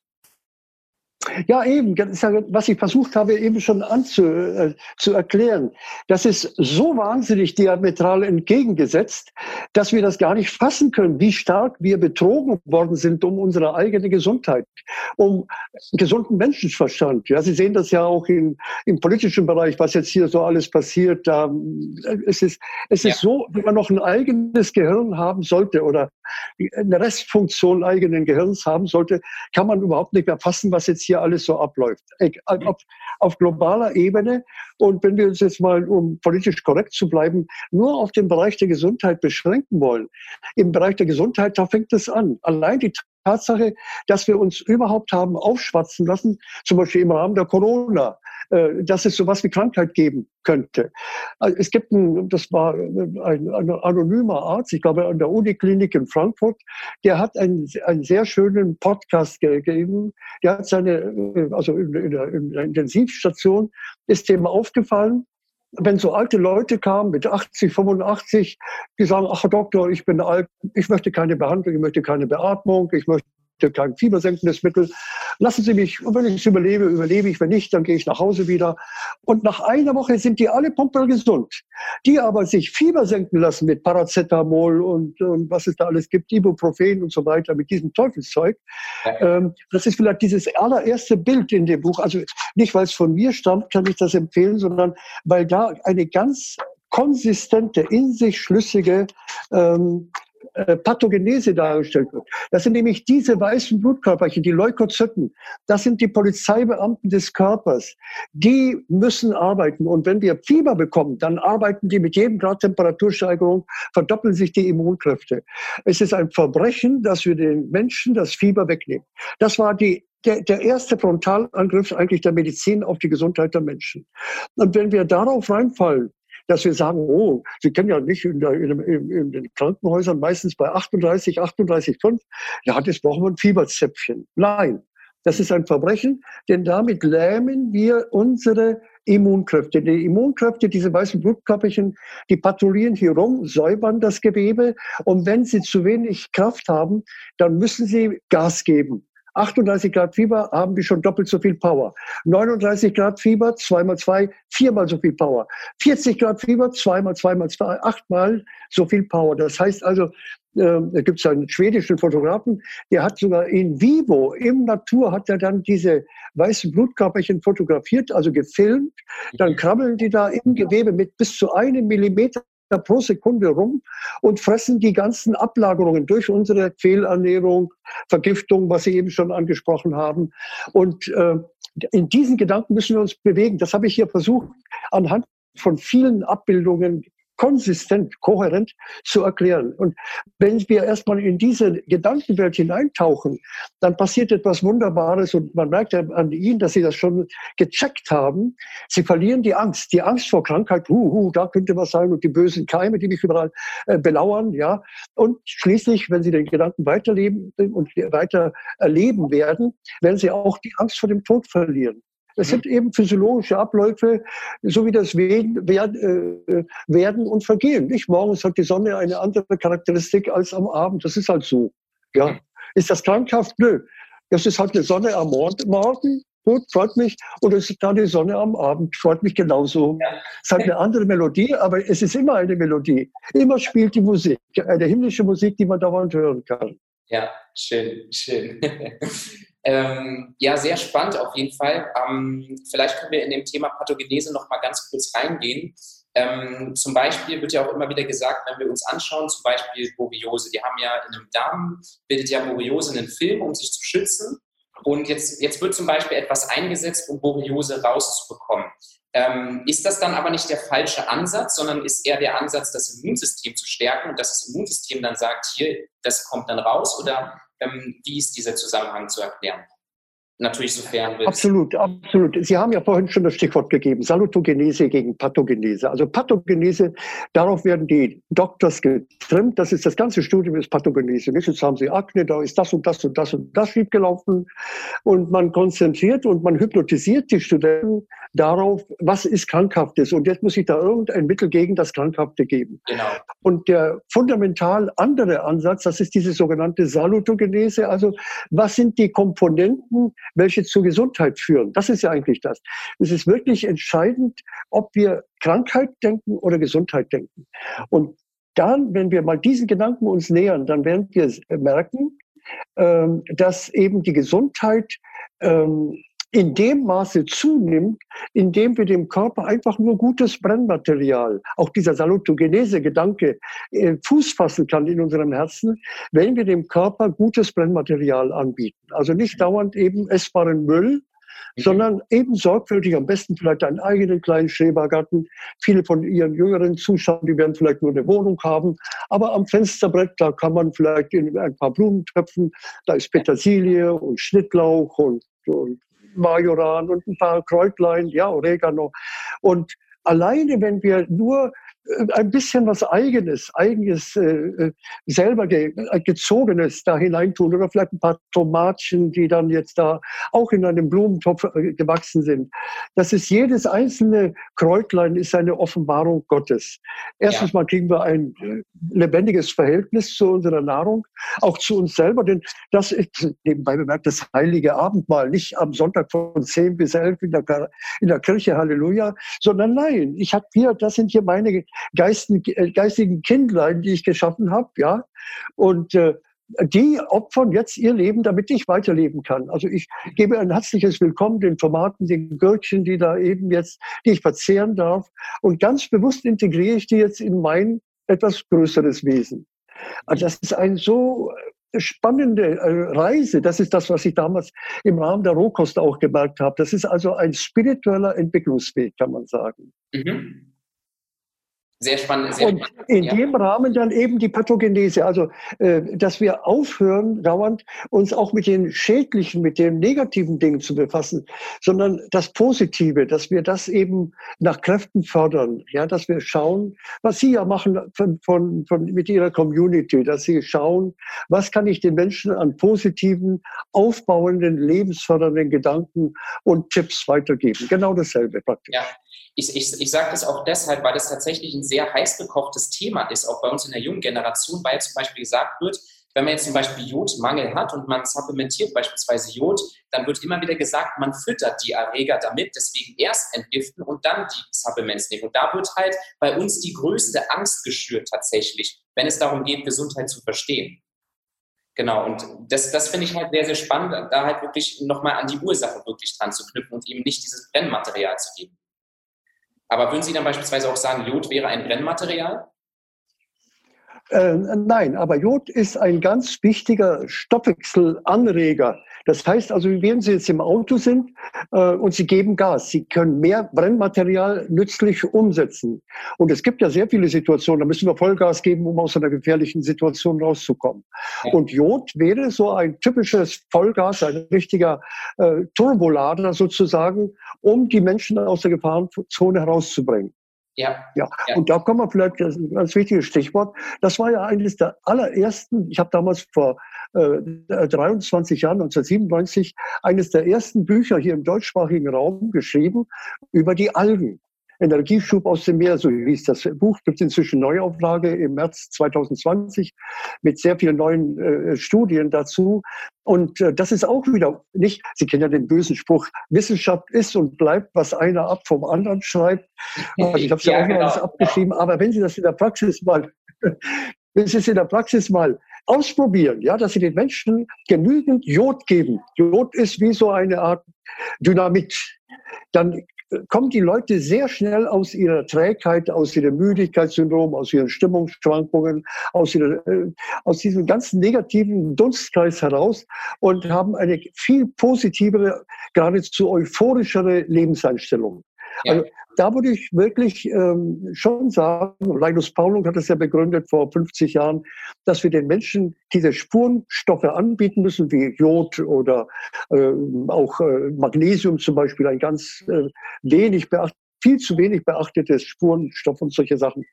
Ja, eben, das ist ja, was ich versucht habe, eben schon anzu, äh, zu erklären. Das ist so wahnsinnig diametral entgegengesetzt, dass wir das gar nicht fassen können, wie stark wir betrogen worden sind um unsere eigene Gesundheit, um gesunden Menschenverstand. Ja, Sie sehen das ja auch in, im politischen Bereich, was jetzt hier so alles passiert. Da, äh, es ist, es ja. ist so, wenn man noch ein eigenes Gehirn haben sollte oder eine Restfunktion eigenen Gehirns haben sollte, kann man überhaupt nicht mehr fassen, was jetzt hier hier alles so abläuft. Auf, auf globaler Ebene. Und wenn wir uns jetzt mal, um politisch korrekt zu bleiben, nur auf den Bereich der Gesundheit beschränken wollen, im Bereich der Gesundheit, da fängt es an. Allein die Tatsache, dass wir uns überhaupt haben aufschwatzen lassen, zum Beispiel im Rahmen der Corona, äh, dass es sowas wie Krankheit geben könnte. Also es gibt ein, das war ein, ein anonymer Arzt, ich glaube an der Uniklinik in Frankfurt, der hat einen, einen sehr schönen Podcast gegeben. Der hat seine, äh, also in, in, der, in der Intensivstation ist dem aufgefallen, wenn so alte Leute kamen mit 80, 85, die sagen, ach Doktor, ich bin alt, ich möchte keine Behandlung, ich möchte keine Beatmung, ich möchte kein fiebersenkendes Mittel. Lassen Sie mich, wenn ich es überlebe, überlebe ich. Wenn nicht, dann gehe ich nach Hause wieder. Und nach einer Woche sind die alle punktuell gesund. Die aber sich Fieber senken lassen mit Paracetamol und, und was es da alles gibt, Ibuprofen und so weiter, mit diesem Teufelszeug. Ja. Ähm, das ist vielleicht dieses allererste Bild in dem Buch. Also nicht, weil es von mir stammt, kann ich das empfehlen, sondern weil da eine ganz konsistente, in sich schlüssige ähm, äh, Pathogenese dargestellt wird. Das sind nämlich diese weißen Blutkörperchen, die Leukozyten. Das sind die Polizeibeamten des Körpers. Die müssen arbeiten. Und wenn wir Fieber bekommen, dann arbeiten die mit jedem Grad Temperatursteigerung, verdoppeln sich die Immunkräfte. Es ist ein Verbrechen, dass wir den Menschen das Fieber wegnehmen. Das war die der, der erste Frontalangriff eigentlich der Medizin auf die Gesundheit der Menschen. Und wenn wir darauf reinfallen, dass wir sagen, oh, Sie kennen ja nicht in, der, in, in, in den Krankenhäusern meistens bei 38, 38,5, ja, das brauchen wir ein Fieberzäpfchen. Nein, das ist ein Verbrechen, denn damit lähmen wir unsere Immunkräfte. Die Immunkräfte, diese weißen Blutkörperchen, die patrouillieren hier rum, säubern das Gewebe und wenn sie zu wenig Kraft haben, dann müssen sie Gas geben. 38 Grad Fieber haben wir schon doppelt so viel Power. 39 Grad Fieber, zweimal zwei, viermal so viel Power. 40 Grad Fieber, zweimal, zweimal zwei, achtmal so viel Power. Das heißt also, äh, da gibt es einen schwedischen Fotografen, der hat sogar in vivo, im Natur, hat er dann diese weißen Blutkörperchen fotografiert, also gefilmt. Dann krabbeln die da im Gewebe mit bis zu einem Millimeter pro Sekunde rum und fressen die ganzen Ablagerungen durch unsere Fehlernährung, Vergiftung, was Sie eben schon angesprochen haben. Und äh, in diesen Gedanken müssen wir uns bewegen. Das habe ich hier versucht, anhand von vielen Abbildungen konsistent, kohärent zu erklären. Und wenn wir erstmal in diese Gedankenwelt hineintauchen, dann passiert etwas Wunderbares und man merkt an ihnen, dass sie das schon gecheckt haben. Sie verlieren die Angst, die Angst vor Krankheit, hu, hu, da könnte was sein und die bösen Keime, die mich überall äh, belauern, ja. Und schließlich, wenn sie den Gedanken weiterleben und weiter erleben werden, werden sie auch die Angst vor dem Tod verlieren. Es sind eben physiologische Abläufe, so wie das Werden, äh, werden und Vergehen. Nicht morgens hat die Sonne eine andere Charakteristik als am Abend. Das ist halt so. Ja. Ist das krankhaft? Nö. Das ist halt eine Sonne am Morgen. Gut, freut mich. Und es ist da die Sonne am Abend. Freut mich genauso. Ja. Es hat eine andere Melodie, aber es ist immer eine Melodie. Immer spielt die Musik. Eine himmlische Musik, die man dauernd hören kann. Ja, schön, schön. Ähm, ja, sehr spannend auf jeden Fall. Ähm, vielleicht können wir in dem Thema Pathogenese noch mal ganz kurz reingehen. Ähm, zum Beispiel wird ja auch immer wieder gesagt, wenn wir uns anschauen, zum Beispiel Borreliose, die haben ja in einem Darm, bildet ja Borreliose einen Film, um sich zu schützen. Und jetzt, jetzt wird zum Beispiel etwas eingesetzt, um Borreliose rauszubekommen. Ähm, ist das dann aber nicht der falsche Ansatz, sondern ist eher der Ansatz, das Immunsystem zu stärken und dass das Immunsystem dann sagt, hier, das kommt dann raus? Oder ähm, wie ist dieser Zusammenhang zu erklären? Natürlich sofern wir Absolut, absolut. Sie haben ja vorhin schon das Stichwort gegeben, Salutogenese gegen Pathogenese. Also Pathogenese, darauf werden die Doktors getrimmt. Das ist das ganze Studium ist Pathogenese. Nicht? Jetzt haben sie Akne, da ist das und das und das und das schiefgelaufen. Und man konzentriert und man hypnotisiert die Studenten darauf, was ist Krankhaftes. Und jetzt muss ich da irgendein Mittel gegen das Krankhafte geben. Genau. Und der fundamental andere Ansatz, das ist diese sogenannte Salutogenese. Also was sind die Komponenten, welche zur Gesundheit führen. Das ist ja eigentlich das. Es ist wirklich entscheidend, ob wir Krankheit denken oder Gesundheit denken. Und dann, wenn wir mal diesen Gedanken uns nähern, dann werden wir merken, ähm, dass eben die Gesundheit ähm, in dem Maße zunimmt, indem wir dem Körper einfach nur gutes Brennmaterial, auch dieser Salutogenese-Gedanke, äh, Fuß fassen kann in unserem Herzen, wenn wir dem Körper gutes Brennmaterial anbieten. Also nicht dauernd eben essbaren Müll, mhm. sondern eben sorgfältig, am besten vielleicht einen eigenen kleinen Schrebergarten. Viele von Ihren jüngeren Zuschauern, die werden vielleicht nur eine Wohnung haben, aber am Fensterbrett, da kann man vielleicht in ein paar Blumen töpfen, da ist Petersilie und Schnittlauch und, und Majoran und ein paar Kräutlein, ja, Oregano. Und alleine, wenn wir nur ein bisschen was Eigenes, Eigenes, äh, äh, selber ge äh, Gezogenes da hineintun oder vielleicht ein paar Tomatchen, die dann jetzt da auch in einem Blumentopf äh, gewachsen sind. Das ist jedes einzelne Kräutlein ist eine Offenbarung Gottes. Erstens ja. mal kriegen wir ein äh, lebendiges Verhältnis zu unserer Nahrung, auch zu uns selber, denn das ist nebenbei bemerkt das heilige Abendmahl, nicht am Sonntag von 10 bis 11 in der, in der Kirche, Halleluja, sondern nein, ich habe hier, das sind hier meine geistigen, äh, geistigen Kindlein, die ich geschaffen habe, ja. Und äh, die opfern jetzt ihr Leben, damit ich weiterleben kann. Also ich gebe ein herzliches Willkommen den Tomaten, den Gürkchen, die da eben jetzt, die ich verzehren darf. Und ganz bewusst integriere ich die jetzt in mein etwas größeres Wesen. Also das ist ein so äh, spannende Reise. Das ist das, was ich damals im Rahmen der Rohkost auch gemerkt habe. Das ist also ein spiritueller Entwicklungsweg, kann man sagen. Mhm. Sehr spannend. Sehr und in ja. dem Rahmen dann eben die Pathogenese, also äh, dass wir aufhören, dauernd uns auch mit den schädlichen, mit den negativen Dingen zu befassen, sondern das Positive, dass wir das eben nach Kräften fördern, ja, dass wir schauen, was Sie ja machen von, von, von, mit Ihrer Community, dass Sie schauen, was kann ich den Menschen an positiven, aufbauenden, lebensfördernden Gedanken und Tipps weitergeben. Genau dasselbe praktisch. Ja ich, ich, ich sage das auch deshalb, weil das tatsächlich ein sehr heiß gekochtes Thema ist, auch bei uns in der jungen Generation, weil zum Beispiel gesagt wird, wenn man jetzt zum Beispiel Jodmangel hat und man supplementiert beispielsweise Jod, dann wird immer wieder gesagt, man füttert die Erreger damit, deswegen erst entgiften und dann die Supplements nehmen. Und da wird halt bei uns die größte Angst geschürt tatsächlich, wenn es darum geht, Gesundheit zu verstehen. Genau, und das, das finde ich halt sehr, sehr spannend, da halt wirklich nochmal an die Ursache wirklich dran zu knüpfen und eben nicht dieses Brennmaterial zu geben. Aber würden Sie dann beispielsweise auch sagen, Jod wäre ein Brennmaterial? Äh, nein, aber Jod ist ein ganz wichtiger Stoffwechselanreger. Das heißt also, wenn Sie jetzt im Auto sind äh, und Sie geben Gas, Sie können mehr Brennmaterial nützlich umsetzen. Und es gibt ja sehr viele Situationen, da müssen wir Vollgas geben, um aus einer gefährlichen Situation rauszukommen. Ja. Und Jod wäre so ein typisches Vollgas, ein richtiger äh, Turbolader sozusagen, um die Menschen aus der Gefahrenzone herauszubringen. Ja. ja. ja. Und da kommen wir vielleicht, das ist ein ganz wichtiges Stichwort. Das war ja eines der allerersten, ich habe damals vor 23 Jahren, 1997, eines der ersten Bücher hier im deutschsprachigen Raum geschrieben über die Algen. Energieschub aus dem Meer, so hieß das Buch, gibt es inzwischen Neuauflage im März 2020 mit sehr vielen neuen äh, Studien dazu. Und äh, das ist auch wieder nicht, Sie kennen ja den bösen Spruch, Wissenschaft ist und bleibt, was einer ab vom anderen schreibt. Also ich habe es ja, ja, auch genau. alles abgeschrieben, aber wenn Sie das in der Praxis mal, wenn Sie es in der Praxis mal ausprobieren, ja, dass Sie den Menschen genügend Jod geben. Jod ist wie so eine Art Dynamit. Dann kommen die Leute sehr schnell aus ihrer Trägheit, aus ihrem Müdigkeitssyndrom, aus ihren Stimmungsschwankungen, aus, ihrer, äh, aus diesem ganzen negativen Dunstkreis heraus und haben eine viel positivere, geradezu euphorischere Lebenseinstellung. Ja. Also da würde ich wirklich ähm, schon sagen, Linus Paulung hat es ja begründet vor 50 Jahren, dass wir den Menschen diese Spurenstoffe anbieten müssen, wie Jod oder äh, auch äh, Magnesium zum Beispiel, ein ganz äh, wenig beachtet viel zu wenig beachtetes Spurenstoff und solche Sachen,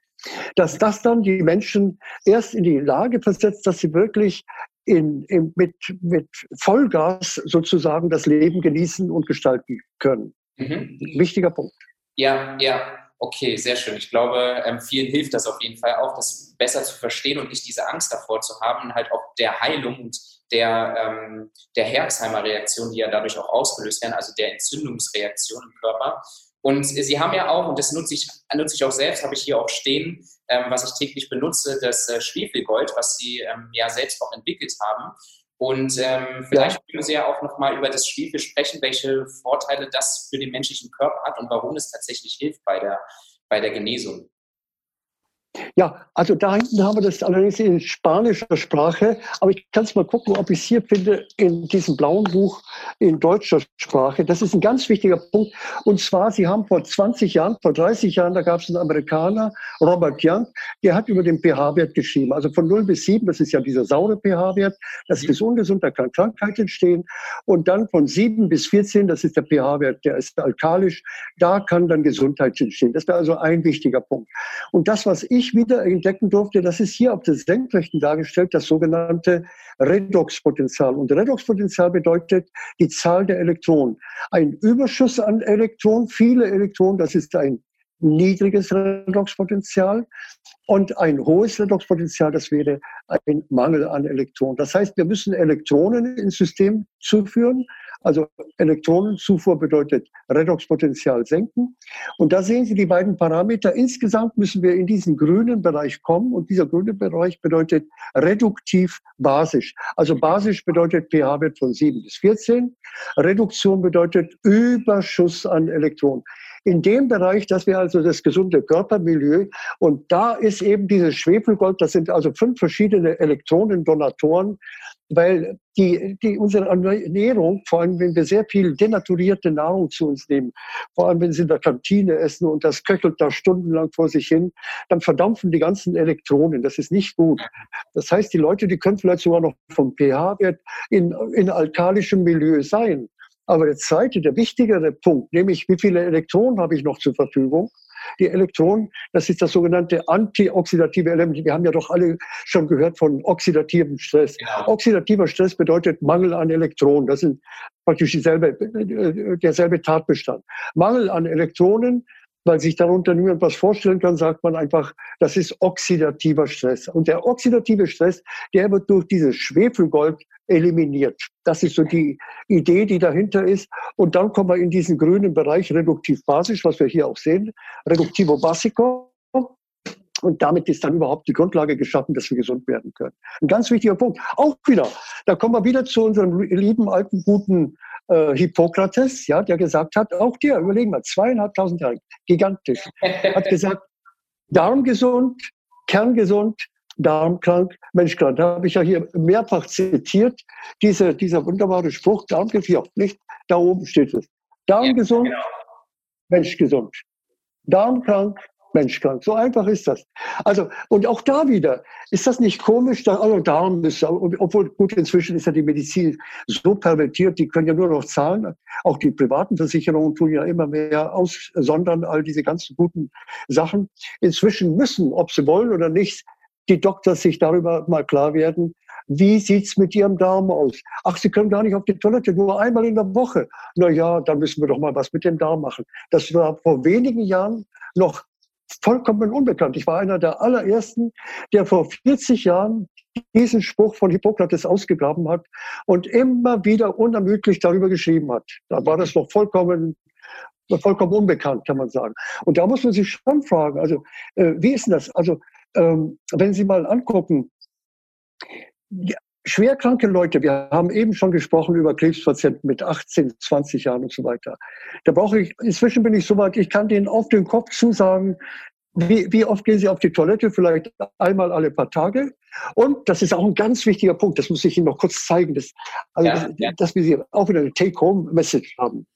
dass das dann die Menschen erst in die Lage versetzt, dass sie wirklich in, in, mit, mit Vollgas sozusagen das Leben genießen und gestalten können. Mhm. Wichtiger Punkt. Ja, ja, okay, sehr schön. Ich glaube, ähm, vielen hilft das auf jeden Fall auch, das besser zu verstehen und nicht diese Angst davor zu haben halt auch der Heilung und der, ähm, der Herzheimer-Reaktion, die ja dadurch auch ausgelöst werden, also der Entzündungsreaktion im Körper. Und Sie haben ja auch, und das nutze ich, nutze ich auch selbst, habe ich hier auch stehen, ähm, was ich täglich benutze, das äh, Schwefelgold, was Sie ähm, ja selbst auch entwickelt haben. Und ähm, vielleicht ja. können Sie ja auch noch mal über das Schwefel sprechen, welche Vorteile das für den menschlichen Körper hat und warum es tatsächlich hilft bei der, bei der Genesung. Ja, also da hinten haben wir das allerdings in spanischer Sprache, aber ich kann es mal gucken, ob ich es hier finde in diesem blauen Buch in deutscher Sprache. Das ist ein ganz wichtiger Punkt. Und zwar, Sie haben vor 20 Jahren, vor 30 Jahren, da gab es einen Amerikaner, Robert Young, der hat über den pH-Wert geschrieben. Also von 0 bis 7, das ist ja dieser saure pH-Wert, das ist ungesund, da kann Krankheit entstehen. Und dann von 7 bis 14, das ist der pH-Wert, der ist alkalisch, da kann dann Gesundheit entstehen. Das wäre also ein wichtiger Punkt. Und das, was ich ich wieder entdecken durfte, das ist hier auf der Senkrechten dargestellt, das sogenannte Redoxpotential. Und Redoxpotential bedeutet die Zahl der Elektronen. Ein Überschuss an Elektronen, viele Elektronen, das ist ein niedriges Redoxpotential und ein hohes Redoxpotential, das wäre ein Mangel an Elektronen. Das heißt, wir müssen Elektronen ins System zuführen, also Elektronenzufuhr bedeutet Redoxpotential senken. Und da sehen Sie die beiden Parameter. Insgesamt müssen wir in diesen grünen Bereich kommen. Und dieser grüne Bereich bedeutet reduktiv basisch. Also basisch bedeutet pH-Wert von 7 bis 14. Reduktion bedeutet Überschuss an Elektronen in dem Bereich, das wäre also das gesunde Körpermilieu. Und da ist eben dieses Schwefelgold, das sind also fünf verschiedene Elektronendonatoren, weil die, die, unsere Ernährung, vor allem wenn wir sehr viel denaturierte Nahrung zu uns nehmen, vor allem wenn sie in der Kantine essen und das köchelt da stundenlang vor sich hin, dann verdampfen die ganzen Elektronen. Das ist nicht gut. Das heißt, die Leute, die können vielleicht sogar noch vom pH-Wert in, in alkalischem Milieu sein. Aber der zweite, der wichtigere Punkt, nämlich wie viele Elektronen habe ich noch zur Verfügung? Die Elektronen, das ist das sogenannte antioxidative Element. Wir haben ja doch alle schon gehört von oxidativem Stress. Genau. Oxidativer Stress bedeutet Mangel an Elektronen. Das ist praktisch dieselbe, derselbe Tatbestand. Mangel an Elektronen weil sich darunter niemand was vorstellen kann, sagt man einfach, das ist oxidativer Stress. Und der oxidative Stress, der wird durch dieses Schwefelgold eliminiert. Das ist so die Idee, die dahinter ist. Und dann kommen wir in diesen grünen Bereich reduktiv-basisch, was wir hier auch sehen, reduktivo-basico. Und damit ist dann überhaupt die Grundlage geschaffen, dass wir gesund werden können. Ein ganz wichtiger Punkt. Auch wieder, da kommen wir wieder zu unserem lieben alten guten äh, Hippokrates, ja, der gesagt hat, auch der, überlegen wir, zweieinhalbtausend Jahre, gigantisch, hat gesagt, Darm gesund, Kern gesund, Darmkrank, Menschkrank. Da habe ich ja hier mehrfach zitiert, diese, dieser wunderbare Spruch, Darmgefirmt, nicht? Da oben steht es. Darm ja, gesund, genau. Mensch gesund. Darmkrank, Mensch krank. So einfach ist das. Also, und auch da wieder, ist das nicht komisch, dass, also Darm ist, obwohl, gut, inzwischen ist ja die Medizin so pervertiert, die können ja nur noch zahlen. Auch die privaten Versicherungen tun ja immer mehr aussondern, all diese ganzen guten Sachen. Inzwischen müssen, ob sie wollen oder nicht, die Doktor sich darüber mal klar werden, wie sieht's mit Ihrem Darm aus? Ach, Sie können gar nicht auf die Toilette, nur einmal in der Woche. Na ja, dann müssen wir doch mal was mit dem Darm machen. Das war vor wenigen Jahren noch vollkommen unbekannt. Ich war einer der allerersten, der vor 40 Jahren diesen Spruch von Hippokrates ausgegraben hat und immer wieder unermüdlich darüber geschrieben hat. Da war das noch vollkommen vollkommen unbekannt, kann man sagen. Und da muss man sich schon fragen, also äh, wie ist denn das? Also ähm, wenn Sie mal angucken, schwerkranke Leute, wir haben eben schon gesprochen über Krebspatienten mit 18, 20 Jahren und so weiter. Da brauche ich, inzwischen bin ich so weit, ich kann denen auf den Kopf zusagen, wie, wie oft gehen Sie auf die Toilette? Vielleicht einmal alle paar Tage. Und das ist auch ein ganz wichtiger Punkt, das muss ich Ihnen noch kurz zeigen, dass, also, ja, ja. dass wir hier auch wieder eine Take-Home-Message haben.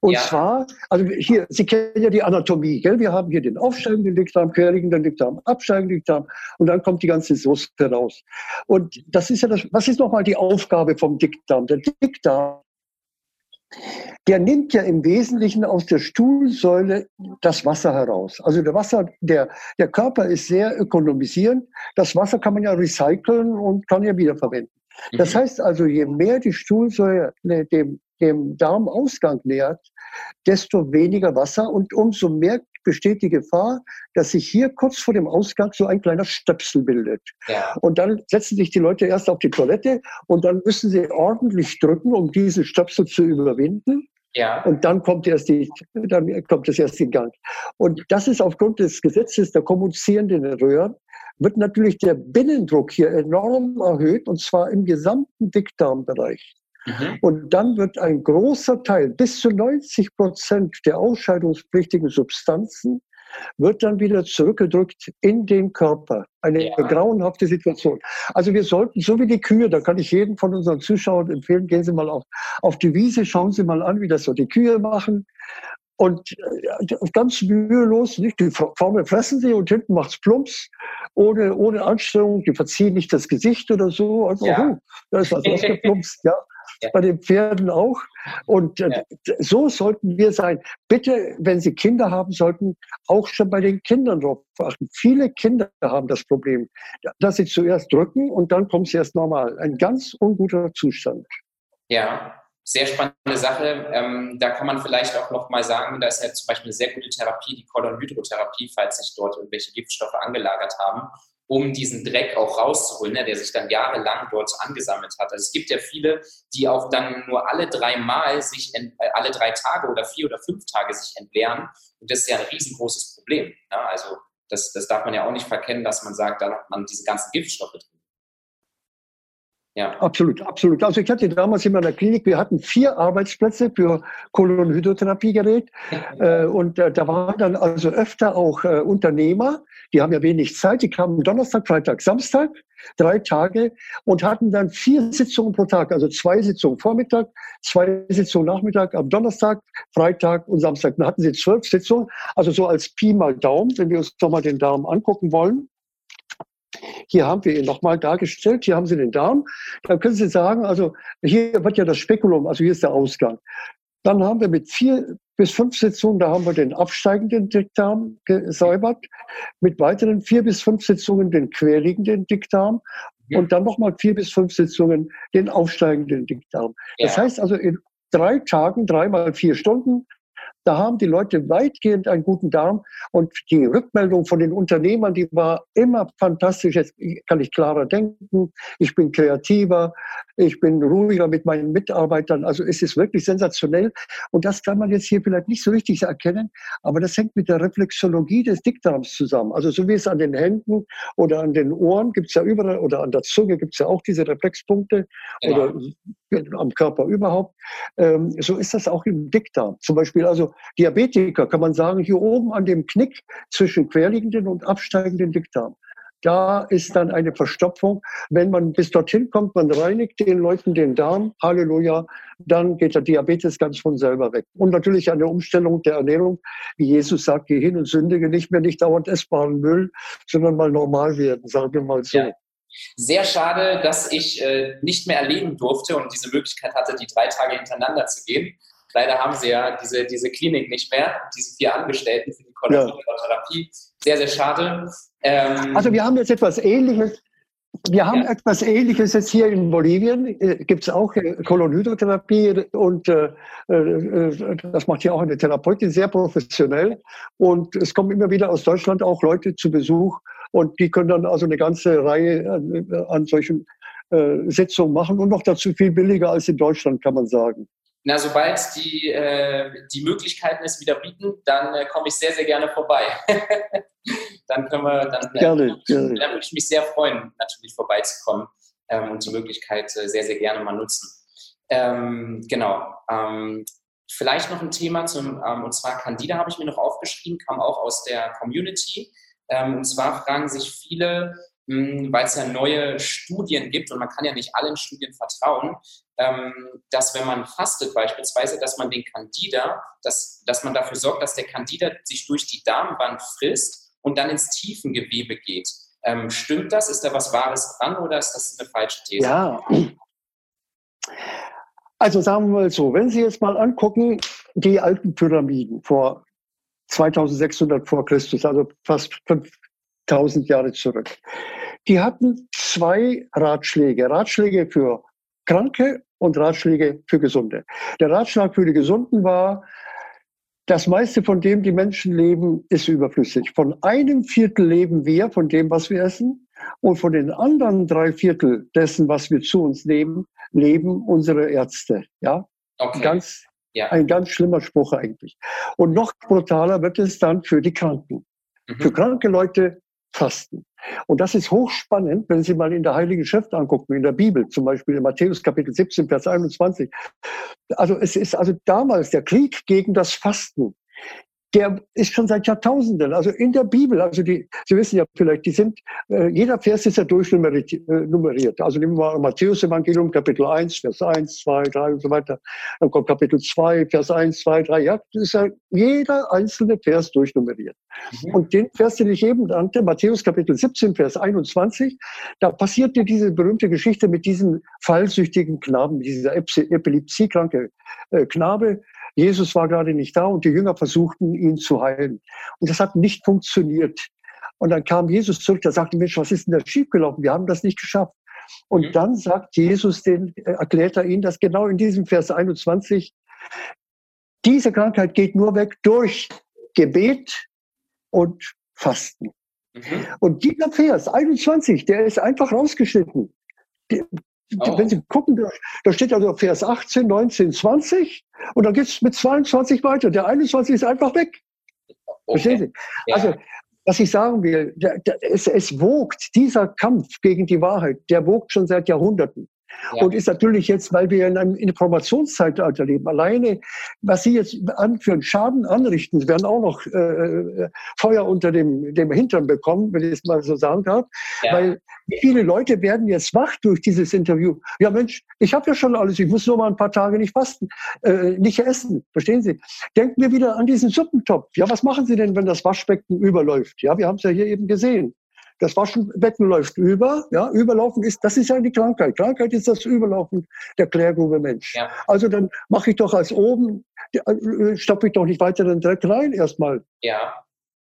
Und ja. zwar, also hier, Sie kennen ja die Anatomie, gell? Wir haben hier den aufsteigenden Dickdarm, querliegenden Dickdarm, absteigenden Dickdarm und dann kommt die ganze Soße raus. Und das ist ja das, was ist nochmal die Aufgabe vom Dickdarm? Der Dickdarm, der nimmt ja im Wesentlichen aus der Stuhlsäule das Wasser heraus. Also der Wasser, der, der Körper ist sehr ökonomisierend. Das Wasser kann man ja recyceln und kann ja wiederverwenden. Das mhm. heißt also, je mehr die Stuhlsäule dem dem Darmausgang nähert, desto weniger Wasser und umso mehr besteht die Gefahr, dass sich hier kurz vor dem Ausgang so ein kleiner Stöpsel bildet. Ja. Und dann setzen sich die Leute erst auf die Toilette und dann müssen sie ordentlich drücken, um diesen Stöpsel zu überwinden. Ja. Und dann kommt erst die, dann kommt es erst in Gang. Und das ist aufgrund des Gesetzes der kommunizierenden Röhren, wird natürlich der Binnendruck hier enorm erhöht und zwar im gesamten Dickdarmbereich. Mhm. Und dann wird ein großer Teil, bis zu 90 Prozent der ausscheidungspflichtigen Substanzen, wird dann wieder zurückgedrückt in den Körper. Eine ja. grauenhafte Situation. Also wir sollten, so wie die Kühe, da kann ich jedem von unseren Zuschauern empfehlen, gehen Sie mal auf, auf die Wiese, schauen Sie mal an, wie das so die Kühe machen. Und äh, ganz mühelos, nicht? Die vorne fressen sie und hinten macht's plumps, ohne, ohne Anstrengung. Die verziehen nicht das Gesicht oder so. Also, ja. oh, da ist was ausgeplumpst, ja ja. bei den Pferden auch. Und äh, ja. so sollten wir sein. Bitte, wenn Sie Kinder haben sollten, auch schon bei den Kindern drauf achten. Viele Kinder haben das Problem, dass sie zuerst drücken und dann kommt es erst normal. Ein ganz unguter Zustand. Ja, sehr spannende Sache. Ähm, da kann man vielleicht auch noch mal sagen, da ist ja zum Beispiel eine sehr gute Therapie, die Kolonhydrotherapie, falls sich dort irgendwelche Giftstoffe angelagert haben um diesen Dreck auch rauszuholen, ne, der sich dann jahrelang dort angesammelt hat. Also es gibt ja viele, die auch dann nur alle drei Mal sich, äh, alle drei Tage oder vier oder fünf Tage sich entleeren. Und das ist ja ein riesengroßes Problem. Ne? Also das, das darf man ja auch nicht verkennen, dass man sagt, da hat man diese ganzen Giftstoffe drin. Ja. Absolut, absolut. Also ich hatte damals in meiner Klinik, wir hatten vier Arbeitsplätze für Kolonhydrotherapiegerät äh, und äh, da waren dann also öfter auch äh, Unternehmer, die haben ja wenig Zeit, die kamen Donnerstag, Freitag, Samstag, drei Tage und hatten dann vier Sitzungen pro Tag, also zwei Sitzungen Vormittag, zwei Sitzungen Nachmittag, am Donnerstag, Freitag und Samstag. Dann hatten sie zwölf Sitzungen, also so als Pi mal Daumen, wenn wir uns nochmal den Darm angucken wollen. Hier haben wir ihn nochmal dargestellt. Hier haben Sie den Darm. Dann können Sie sagen, also hier wird ja das Spekulum, also hier ist der Ausgang. Dann haben wir mit vier bis fünf Sitzungen, da haben wir den absteigenden Dickdarm gesäubert. Mit weiteren vier bis fünf Sitzungen den querliegenden Dickdarm. Ja. Und dann nochmal vier bis fünf Sitzungen den aufsteigenden Dickdarm. Ja. Das heißt also in drei Tagen, dreimal vier Stunden, da haben die Leute weitgehend einen guten Darm und die Rückmeldung von den Unternehmern, die war immer fantastisch. Jetzt kann ich klarer denken, ich bin kreativer, ich bin ruhiger mit meinen Mitarbeitern. Also es ist wirklich sensationell. Und das kann man jetzt hier vielleicht nicht so richtig erkennen, aber das hängt mit der Reflexologie des Dickdarms zusammen. Also so wie es an den Händen oder an den Ohren gibt es ja überall oder an der Zunge gibt es ja auch diese Reflexpunkte genau. oder am Körper überhaupt. Ähm, so ist das auch im Dickdarm. Zum Beispiel also Diabetiker kann man sagen, hier oben an dem Knick zwischen querliegenden und absteigenden Dickdarm. da ist dann eine Verstopfung. Wenn man bis dorthin kommt, man reinigt den Leuten den Darm, Halleluja, dann geht der Diabetes ganz von selber weg. Und natürlich eine Umstellung der Ernährung, wie Jesus sagt, geh hin und sündige nicht mehr nicht dauernd essbaren Müll, sondern mal normal werden, sagen wir mal so. Ja. Sehr schade, dass ich äh, nicht mehr erleben durfte und diese Möglichkeit hatte, die drei Tage hintereinander zu gehen. Leider haben sie ja diese, diese Klinik nicht mehr, diese vier Angestellten für die Kollateraltherapie. Ja. Sehr, sehr schade. Ähm, also wir haben jetzt etwas Ähnliches. Wir haben ja. etwas Ähnliches jetzt hier in Bolivien. Äh, Gibt es auch äh, Kolonydotherapie und äh, äh, das macht hier auch eine Therapeutin sehr professionell. Und es kommen immer wieder aus Deutschland auch Leute zu Besuch und die können dann also eine ganze Reihe an, an solchen äh, Sitzungen machen und noch dazu viel billiger als in Deutschland, kann man sagen. Na, sobald die, äh, die Möglichkeiten es wieder bieten, dann äh, komme ich sehr, sehr gerne vorbei. dann können wir, dann, äh, gerne, gerne. dann würde ich mich sehr freuen, natürlich vorbeizukommen ähm, und die Möglichkeit äh, sehr, sehr gerne mal nutzen. Ähm, genau. Ähm, vielleicht noch ein Thema zum, ähm, und zwar Candida habe ich mir noch aufgeschrieben, kam auch aus der Community. Ähm, und zwar fragen sich viele, hm, weil es ja neue Studien gibt und man kann ja nicht allen Studien vertrauen, ähm, dass wenn man fastet beispielsweise, dass man den Candida, dass, dass man dafür sorgt, dass der Candida sich durch die Darmwand frisst und dann ins Tiefengewebe geht. Ähm, stimmt das? Ist da was Wahres dran oder ist das eine falsche These? Ja. Also sagen wir mal so, wenn Sie jetzt mal angucken, die alten Pyramiden vor 2600 vor Christus, also fast 5000 Jahre zurück. Die hatten zwei Ratschläge. Ratschläge für Kranke und Ratschläge für Gesunde. Der Ratschlag für die Gesunden war, das meiste von dem die Menschen leben, ist überflüssig. Von einem Viertel leben wir von dem, was wir essen. Und von den anderen drei Viertel dessen, was wir zu uns nehmen, leben unsere Ärzte. Ja, okay. ganz, ja. ein ganz schlimmer Spruch eigentlich. Und noch brutaler wird es dann für die Kranken. Mhm. Für kranke Leute fasten. Und das ist hochspannend, wenn Sie mal in der Heiligen Schrift angucken, in der Bibel, zum Beispiel in Matthäus Kapitel 17, Vers 21. Also es ist also damals der Krieg gegen das Fasten der ist schon seit Jahrtausenden, also in der Bibel, also die, Sie wissen ja vielleicht, die sind, äh, jeder Vers ist ja durchnummeriert. Äh, also nehmen wir Matthäus Evangelium, Kapitel 1, Vers 1, 2, 3 und so weiter. Dann kommt Kapitel 2, Vers 1, 2, 3. Ja, das ist ja jeder einzelne Vers durchnummeriert. Mhm. Und den Vers, den ich eben nannte, Matthäus Kapitel 17, Vers 21, da passierte diese berühmte Geschichte mit diesem fallsüchtigen Knaben, dieser epilepsiekranke äh, Knabe, Jesus war gerade nicht da und die Jünger versuchten, ihn zu heilen. Und das hat nicht funktioniert. Und dann kam Jesus zurück, der sagte, Mensch, was ist denn da schiefgelaufen? Wir haben das nicht geschafft. Und dann sagt Jesus, den, äh, erklärt er ihnen, dass genau in diesem Vers 21 diese Krankheit geht nur weg durch Gebet und Fasten. Mhm. Und dieser Vers 21, der ist einfach rausgeschnitten. Oh. Wenn Sie gucken, da, da steht also Vers 18, 19, 20 und dann geht es mit 22 weiter. Der 21 ist einfach weg. Okay. Verstehen Sie? Ja. Also, was ich sagen will, der, der, es, es wogt, dieser Kampf gegen die Wahrheit, der wogt schon seit Jahrhunderten. Ja. Und ist natürlich jetzt, weil wir in einem Informationszeitalter leben, alleine, was Sie jetzt anführen, Schaden anrichten, Sie werden auch noch äh, äh, Feuer unter dem, dem Hintern bekommen, wenn ich es mal so sagen darf. Ja. Weil viele Leute werden jetzt wach durch dieses Interview? Ja Mensch, ich habe ja schon alles, ich muss nur mal ein paar Tage nicht fasten, äh, nicht essen, verstehen Sie? Denken wir wieder an diesen Suppentopf. Ja, was machen Sie denn, wenn das Waschbecken überläuft? Ja, wir haben es ja hier eben gesehen. Das Waschbecken läuft über. Ja, Überlaufen ist, das ist ja die Krankheit. Krankheit ist das Überlaufen der Klärgrube Mensch. Ja. Also dann mache ich doch als oben, äh, stopfe ich doch nicht weiter den Dreck rein erstmal. Ja.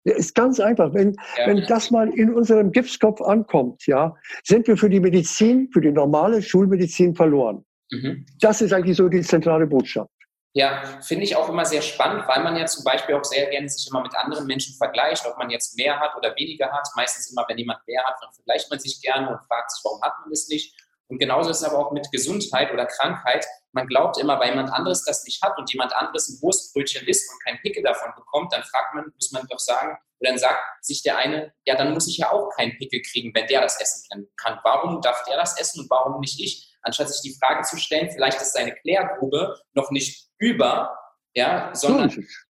Ja, ist ganz einfach. Wenn, ja. wenn das mal in unserem Gipskopf ankommt, ja, sind wir für die Medizin, für die normale Schulmedizin verloren. Mhm. Das ist eigentlich so die zentrale Botschaft. Ja, finde ich auch immer sehr spannend, weil man ja zum Beispiel auch sehr gerne sich immer mit anderen Menschen vergleicht, ob man jetzt mehr hat oder weniger hat. Meistens immer, wenn jemand mehr hat, dann vergleicht man sich gerne und fragt sich, warum hat man das nicht? Und genauso ist es aber auch mit Gesundheit oder Krankheit. Man glaubt immer, weil jemand anderes das nicht hat und jemand anderes ein Wurstbrötchen isst und kein Pickel davon bekommt, dann fragt man, muss man doch sagen, oder dann sagt sich der eine, ja, dann muss ich ja auch keinen Pickel kriegen, wenn der das essen kann. Warum darf der das essen und warum nicht ich? Anstatt sich die Frage zu stellen, vielleicht ist seine Klärgrube noch nicht über, ja, sondern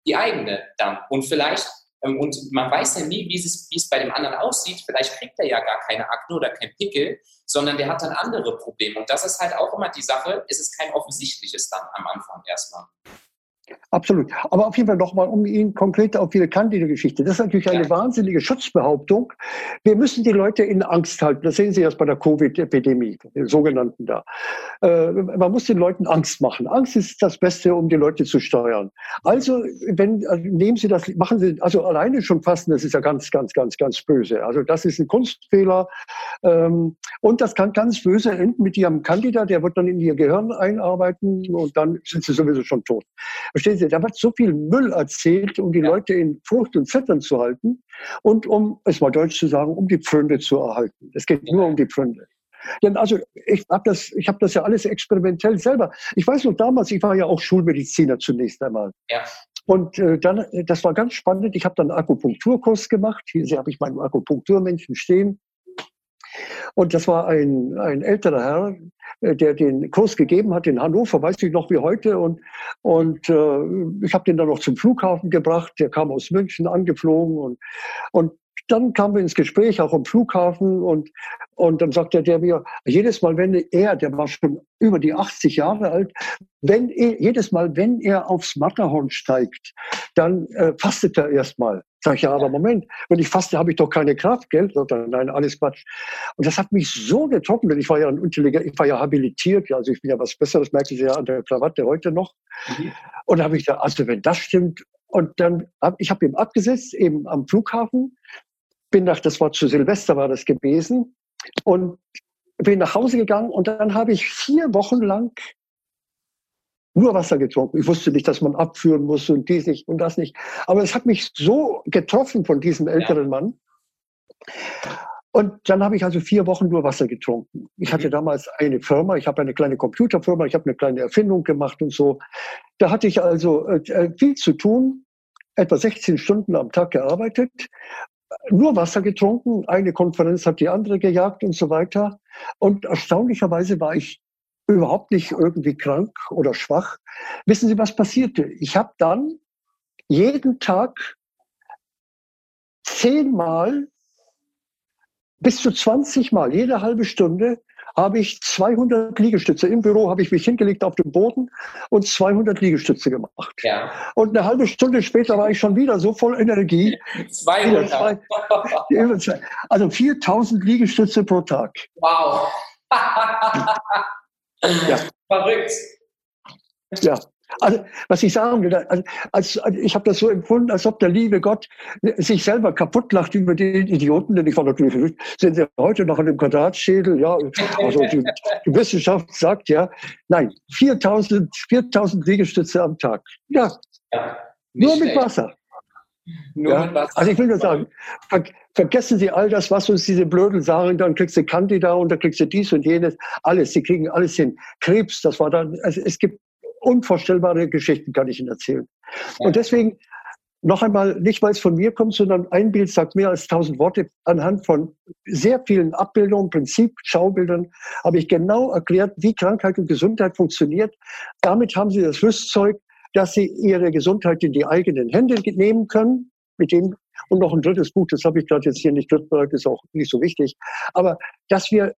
die eigene dann. Und vielleicht Ähm, und man weiß ja nie, wie es, wie es bei dem anderen aussieht. Vielleicht kriegt er ja gar keine Akne oder kein Pickel, sondern der hat dann andere Probleme. Und das ist halt auch immer die Sache, es ist kein offensichtliches dann am Anfang erstmal. Absolut. Aber auf jeden Fall nochmal, um Ihnen konkret auf Ihre Candida-Geschichte. Das ist natürlich eine ja. wahnsinnige Schutzbehauptung. Wir müssen die Leute in Angst halten. Das sehen Sie erst bei der Covid-Epidemie, den sogenannten da. Äh, man muss den Leuten Angst machen. Angst ist das Beste, um die Leute zu steuern. Also, wenn, also nehmen Sie das, machen Sie, also alleine schon fasten, das ist ja ganz, ganz, ganz, ganz böse. Also, das ist ein Kunstfehler. Ähm, und das kann ganz böse enden mit Ihrem Candida, der wird dann in Ihr Gehirn einarbeiten und dann sind Sie sowieso schon tot. Verstehen Sie, da wird so viel Müll erzählt, um die ja. Leute in Furcht und Zittern zu halten und um, es mal deutsch zu sagen, um die Pfründe zu erhalten. Es geht nur um die Pfründe. Denn also ich habe das, ich habe das ja alles experimentell selber. Ich weiß noch damals, ich war ja auch Schulmediziner zunächst einmal. Ja. Und äh, dann, das war ganz spannend. Ich habe dann einen Akupunkturkurs gemacht. Hier habe ich meinen Akupunkturmännchen stehen. Und das war ein, ein älterer Herr, äh, der den Kurs gegeben hat in Hannover, weiß ich noch wie heute. Und, und äh, ich habe den dann noch zum Flughafen gebracht. Der kam aus München angeflogen. Und, und dann kamen wir ins Gespräch, auch am Flughafen. Und, und dann sagte der mir, jedes Mal, wenn er, der war schon über die 80 Jahre alt, wenn er, jedes Mal, wenn er aufs Matterhorn steigt, dann äh, fastet er erstmal. Sag ich, ja, aber Moment, wenn ich faste, habe ich doch keine Kraft, gell? Dann, nein, alles Quatsch. Und das hat mich so getroffen, denn ich war ja ein intelligent, ich war ja habilitiert, also ich bin ja was Besseres, merke ich ja an der Krawatte heute noch. Mhm. Und da habe ich gesagt, also wenn das stimmt, und dann habe ich habe ihm abgesetzt, eben am Flughafen, bin nach, das war zu Silvester war das gewesen, und bin nach Hause gegangen und dann habe ich vier Wochen lang nur Wasser getrunken. Ich wusste nicht, dass man abführen muss und dies nicht und das nicht. Aber es hat mich so getroffen von diesem älteren ja. Mann. Und dann habe ich also vier Wochen nur Wasser getrunken. Ich hatte mhm. damals eine Firma, ich habe eine kleine Computerfirma, ich habe eine kleine Erfindung gemacht und so. Da hatte ich also äh, viel zu tun, etwa 16 Stunden am Tag gearbeitet, nur Wasser getrunken, eine Konferenz hat die andere gejagt und so weiter. Und erstaunlicherweise war ich überhaupt nicht irgendwie krank oder schwach. Wissen Sie, was passierte? Ich habe dann jeden Tag zehnmal bis zu 20 Mal, jede halbe Stunde, habe ich 200 Liegestütze. Im Büro habe ich mich hingelegt auf dem Boden und 200 Liegestütze gemacht. Ja. Und eine halbe Stunde später war ich schon wieder so voll Energie. 200. Zwei, also 4000 Liegestütze pro Tag. Wow. Ja. Verrückt. Ja. Also, was ich sagen will, also, als, also ich habe das so empfunden, als ob der liebe Gott sich selber kaputt lacht über den Idioten, denn ich war natürlich, sind sie heute noch an dem Quadratschädel, ja, also die, die Wissenschaft sagt ja, nein, 4000, 4000 Liegestütze am Tag. Ja, ja nur mit Wasser. Nur ja? mit Wasser. Also ich will nur sagen, vergessen Sie all das, was uns diese Blödel sagen, dann kriegst du Candida und dann kriegst du dies und jenes, alles, sie kriegen alles hin. Krebs, das war dann, also es gibt unvorstellbare Geschichten, kann ich Ihnen erzählen. Ja. Und deswegen noch einmal, nicht weil es von mir kommt, sondern ein Bild sagt mehr als tausend Worte. Anhand von sehr vielen Abbildungen, Prinzip, Schaubildern habe ich genau erklärt, wie Krankheit und Gesundheit funktioniert. Damit haben Sie das Rüstzeug, dass Sie Ihre Gesundheit in die eigenen Hände nehmen können. Mit dem und noch ein drittes Buch, das habe ich gerade jetzt hier nicht griffbereit, ist auch nicht so wichtig. Aber dass wir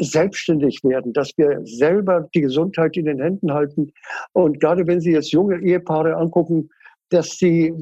selbstständig werden, dass wir selber die Gesundheit in den Händen halten. Und gerade wenn Sie jetzt junge Ehepaare angucken, dass sie,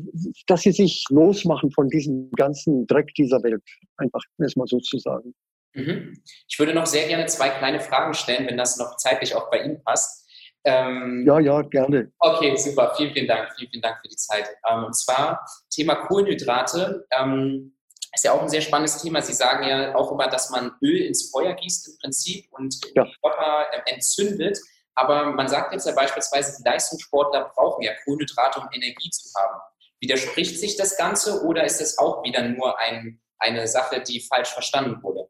dass sie sich losmachen von diesem ganzen Dreck dieser Welt. Einfach, erstmal so zu sagen. Mhm. Ich würde noch sehr gerne zwei kleine Fragen stellen, wenn das noch zeitlich auch bei Ihnen passt. Ähm, ja, ja, gerne. Okay, super. Vielen, vielen Dank. Vielen, vielen Dank für die Zeit. Ähm, und zwar Thema Kohlenhydrate. Ähm, ist ja auch ein sehr spannendes Thema. Sie sagen ja auch immer, dass man Öl ins Feuer gießt im Prinzip und ja. den Körper äh, entzündet. Aber man sagt jetzt ja beispielsweise, die Leistungssportler brauchen ja Kohlenhydrate, um Energie zu haben. Widerspricht sich das Ganze oder ist das auch wieder nur ein, eine Sache, die falsch verstanden wurde?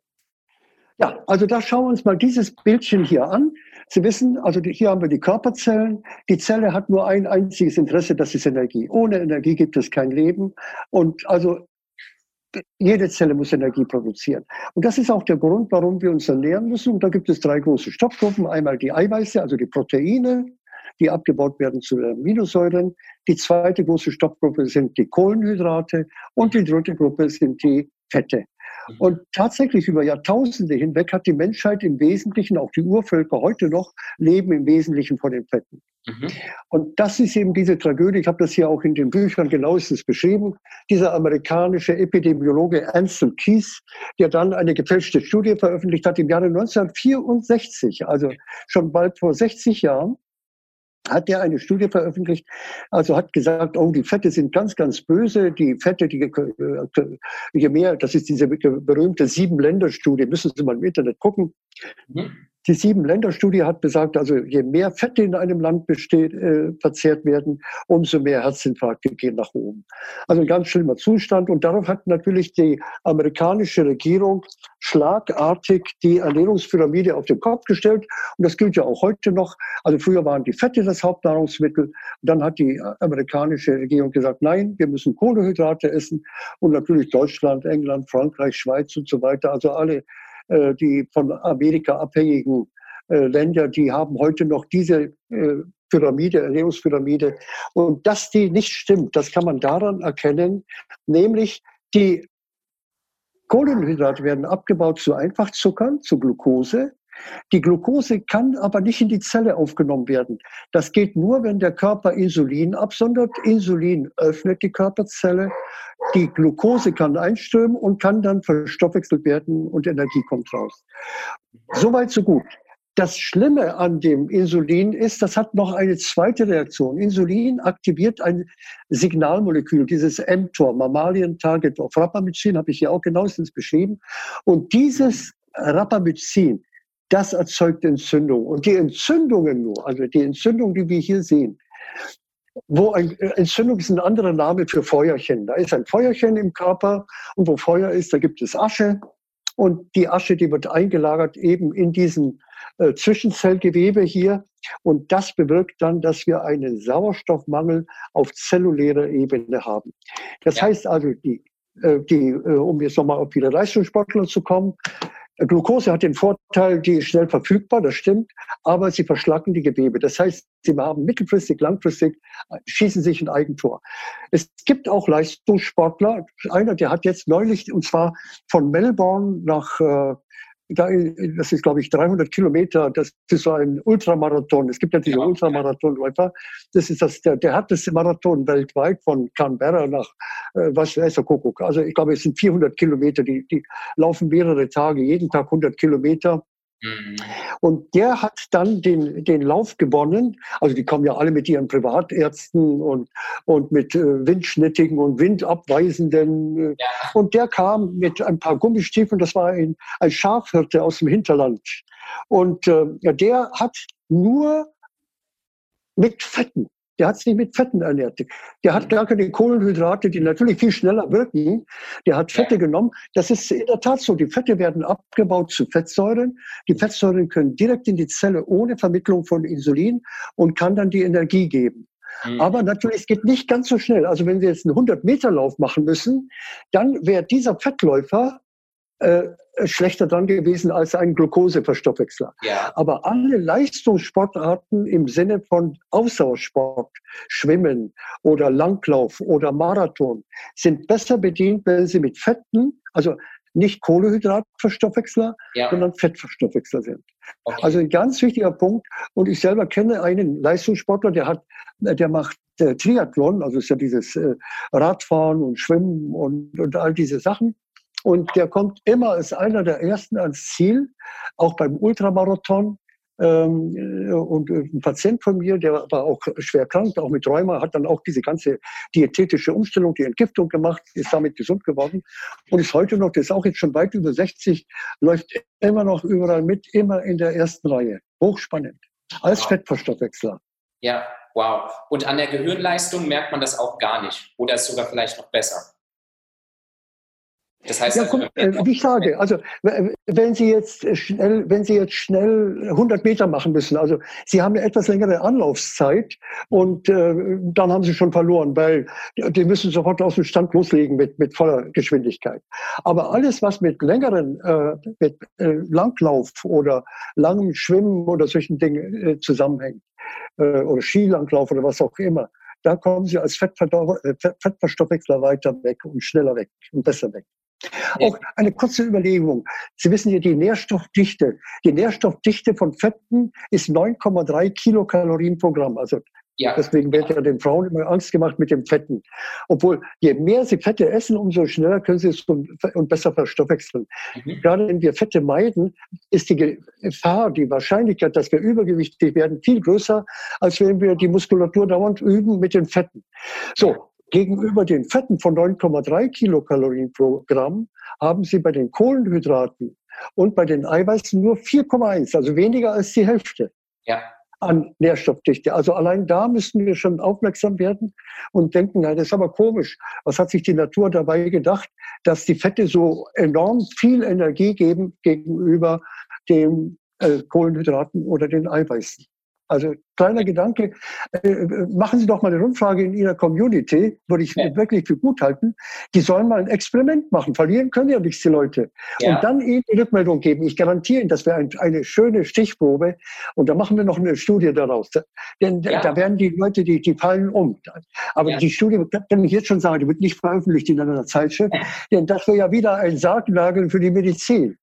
Ja, also da schauen wir uns mal dieses Bildchen hier an. Sie wissen, also hier haben wir die Körperzellen. Die Zelle hat nur ein einziges Interesse, das ist Energie. Ohne Energie gibt es kein Leben. Und also jede Zelle muss Energie produzieren. Und das ist auch der Grund, warum wir uns ernähren müssen. Und da gibt es drei große Stoffgruppen. Einmal die Eiweiße, also die Proteine, die abgebaut werden zu Aminosäuren. Die zweite große Stoffgruppe sind die Kohlenhydrate und die dritte Gruppe sind die Fette. Mhm. Und tatsächlich über Jahrtausende hinweg hat die Menschheit im Wesentlichen, auch die Urvölker heute noch, leben im Wesentlichen von den Fetten. Mhm. Und das ist eben diese Tragödie. Ich habe das hier auch in den Büchern genauestens beschrieben. Dieser amerikanische Epidemiologe Ansel Keys, der dann eine gefälschte Studie veröffentlicht hat im Jahre 1964, also schon bald vor 60 Jahren, hat er eine Studie veröffentlicht, also hat gesagt, oh, die Fette sind ganz, ganz böse. Die Fette, die, äh, je mehr, das ist diese berühmte Sieben-Länder-Studie, müssen Sie mal im Internet gucken. Mhm. Die Sieben-Länder-Studie hat besagt, also je mehr Fette in einem Land besteht, äh, verzehrt werden, umso mehr Herzinfarkte gehen nach oben. Also ein ganz schlimmer Zustand. Und darauf hat natürlich die amerikanische Regierung schlagartig die Ernährungspyramide auf den Kopf gestellt. Und das gilt ja auch heute noch. Also früher waren die Fette das Hauptnahrungsmittel. Und dann hat die amerikanische Regierung gesagt, nein, wir müssen Kohlenhydrate essen. Und natürlich Deutschland, England, Frankreich, Schweiz und so weiter. Also alle die von Amerika abhängigen äh, Länder, die haben heute noch diese äh, Pyramide, Ernährungspyramide. Und dass die nicht stimmt, das kann man daran erkennen, nämlich die Kohlenhydrate werden abgebaut zu Einfachzuckern, zu Glucose. Die Glucose kann aber nicht in die Zelle aufgenommen werden. Das geht nur, wenn der Körper Insulin absondert. Insulin öffnet die Körperzelle. Die Glucose kann einströmen und kann dann verstoffwechselt werden und Energie kommt raus. Soweit, so gut. Das Schlimme an dem Insulin ist, das hat noch eine zweite Reaktion. Insulin aktiviert ein Signalmolekül, dieses mTOR, Mammalian Target of Rapamycin, habe ich ja auch genauestens beschrieben. Und dieses Rapamycin das erzeugt Entzündung. Und die Entzündungen nur, also die Entzündung, die wir hier sehen, wo ein, Entzündung ist ein anderer Name für Feuerchen. Da ist ein Feuerchen im Körper und wo Feuer ist, da gibt es Asche. Und die Asche, die wird eingelagert eben in diesem äh, Zwischenzellgewebe hier. Und das bewirkt dann, dass wir einen Sauerstoffmangel auf zellulärer Ebene haben. Das ja. heißt also, die, äh, die, äh, um jetzt nochmal auf viele Leistungssportler zu kommen, Glucose hat den Vorteil, die ist schnell verfügbar, das stimmt, aber sie verschlacken die Gewebe. Das heißt, sie haben mittelfristig, langfristig, äh, schießen sich ein Eigentor. Es gibt auch Leistungssportler. Einer, der hat jetzt neulich, und zwar von Melbourne nach äh, das ist, glaube ich, 300 Kilometer. Das ist so ein Ultramarathon. Es gibt ja diese ja. Ultramarathonläufer. Das ist das, der, der das Marathon weltweit von Canberra nach, äh, was weiß der Kuckuck. Also ich glaube, es sind 400 Kilometer. Die, die laufen mehrere Tage, jeden Tag 100 Kilometer. Mhm. Und der hat dann den, den Lauf gewonnen. Also die kommen ja alle mit ihren Privatärzten und, und mit äh, Windschnittigen und Windabweisenden. Äh, ja. Und der kam mit ein paar Gummistiefeln, das war ein, ein Schafhirte aus dem Hinterland. Und äh, der hat nur mit Fetten der hat sich nicht mit Fetten ernährt. Der hat gar keine Kohlenhydrate, die natürlich viel schneller wirken. Der hat Fette genommen. Das ist in der Tat so. Die Fette werden abgebaut zu Fettsäuren. Die Fettsäuren können direkt in die Zelle ohne Vermittlung von Insulin und kann dann die Energie geben. Mhm. Aber natürlich, es geht nicht ganz so schnell. Also wenn Sie jetzt einen 100-Meter-Lauf machen müssen, dann wäre dieser Fettläufer äh, schlechter dran gewesen als ein Glukoseverstoffwechsler. Ja. Aber alle Leistungssportarten im Sinne von Ausdauersport, Schwimmen oder Langlauf oder Marathon sind besser bedient, wenn sie mit Fetten, also nicht Kohlehydratverstoffwechsler, ja. sondern Fettverstoffwechsler sind. Okay. Also ein ganz wichtiger Punkt. Und ich selber kenne einen Leistungssportler, der hat, der macht äh, Triathlon, also ist ja dieses äh, Radfahren und Schwimmen und, und all diese Sachen. Und der kommt immer als einer der ersten ans Ziel, auch beim Ultramarathon. Ähm, äh, und äh, ein Patient von mir, der war auch schwer krank, auch mit Rheuma, hat dann auch diese ganze diätetische Umstellung, die Entgiftung gemacht, ist damit gesund geworden und ist heute noch, der ist auch jetzt schon weit über 60, läuft immer noch überall mit, immer in der ersten Reihe. Hochspannend. Als wow. Fettverstoffwechsler. Ja, wow. Und an der Gehirnleistung merkt man das auch gar nicht oder ist sogar vielleicht noch besser. Das heißt, ja, also, äh, wie ich sage, also wenn Sie jetzt schnell, wenn Sie jetzt schnell 100 Meter machen müssen, also Sie haben eine etwas längere Anlaufzeit und äh, dann haben Sie schon verloren, weil die müssen sofort aus dem Stand loslegen mit mit voller Geschwindigkeit. Aber alles, was mit längeren, äh, mit äh, Langlauf oder langem Schwimmen oder solchen Dingen äh, zusammenhängt, äh, oder Skilanglauf oder was auch immer, da kommen sie als äh, Fettverstoffwechsler weiter weg und schneller weg und besser weg. Auch eine kurze Überlegung. Sie wissen ja, die Nährstoffdichte. Die Nährstoffdichte von Fetten ist 9,3 Kilokalorien pro Gramm. Also ja. Deswegen wird ja den Frauen immer Angst gemacht mit dem Fetten. Obwohl, je mehr sie Fette essen, umso schneller können sie es und besser verstoffwechseln. Mhm. Gerade wenn wir Fette meiden, ist die Gefahr, die Wahrscheinlichkeit, dass wir übergewichtig werden, viel größer, als wenn wir die Muskulatur dauernd üben mit den Fetten. So, gegenüber den Fetten von 9,3 Kilokalorien pro Gramm haben sie bei den Kohlenhydraten und bei den Eiweißen nur 4,1, also weniger als die Hälfte. Ja an Nährstoffdichte. Also allein da müssen wir schon aufmerksam werden und denken, ja, das ist aber komisch. Was hat sich die Natur dabei gedacht, dass die Fette so enorm viel Energie geben gegenüber den äh, Kohlenhydraten oder den Eiweißen? Also kleiner Gedanke, äh, äh, machen Sie doch mal eine Rundfrage in Ihrer Community, würde ich ja. wirklich für gut halten. Die sollen mal ein Experiment machen. Verlieren können ja nichts die Leute. Ja. Und dann Ihnen die Rückmeldung geben. Ich garantiere Ihnen, das wäre ein, eine schöne Stichprobe. Und da machen wir noch eine Studie daraus. Denn ja. da werden die Leute, die, die fallen um. Aber die Studie, kann ich jetzt schon sagen, die wird nicht veröffentlicht in einer Zeitschrift. Denn das wäre ja wieder ein Sargnagel für die Medizin.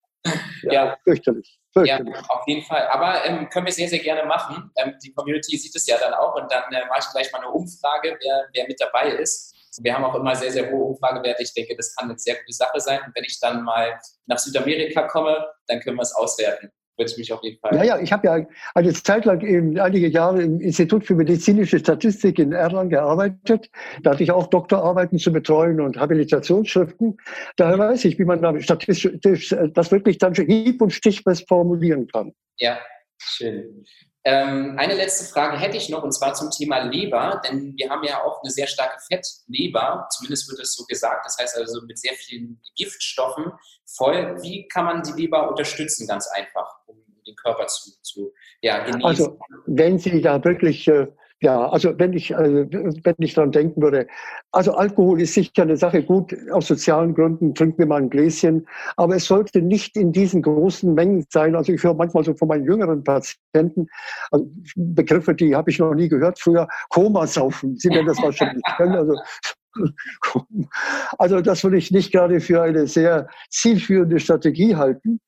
Ja, fürchterlich. Ja, auf jeden Fall. Aber ähm, können wir sehr, sehr gerne machen. Ähm, die Community sieht es ja dann auch und dann äh, mache ich gleich mal eine Umfrage, wer, wer mit dabei ist. Wir haben auch immer sehr, sehr hohe Umfragewerte. Ich denke, das kann eine sehr gute Sache sein. Und wenn ich dann mal nach Südamerika komme, dann können wir es auswerten würde ich mich auf jeden Fall. Ja, ja, ich habe ja eine Zeit lang eben einige Jahre im Institut für medizinische Statistik in Erlangen gearbeitet. Da hatte ich auch Doktorarbeiten zu betreuen und Habilitationsschriften. Daher weiß ich, wie man da statistisch äh, das wirklich dann hieb- und stichfest formulieren kann. Ja, schön. Ähm, eine letzte Frage hätte ich noch, und zwar zum Thema Leber, denn wir haben ja auch eine sehr starke Fettleber, zumindest wird es so gesagt, das heißt also mit sehr vielen Giftstoffen voll. Wie kann man die Leber unterstützen, ganz einfach, Körper zu, zu ja, genießen? Also, wenn Sie da wirklich äh, ja, also wenn ich, also wenn ich daran denken würde, also Alkohol ist sicher eine Sache gut, aus sozialen Gründen trinken wir mal ein Gläschen, aber es sollte nicht in diesen großen Mengen sein. Also ich höre manchmal so von meinen jüngeren Patienten also Begriffe, die habe ich noch nie gehört früher, Komasaufen. Sie werden das wahrscheinlich kennen. Also also das würde ich nicht gerade für eine sehr zielführende Strategie halten.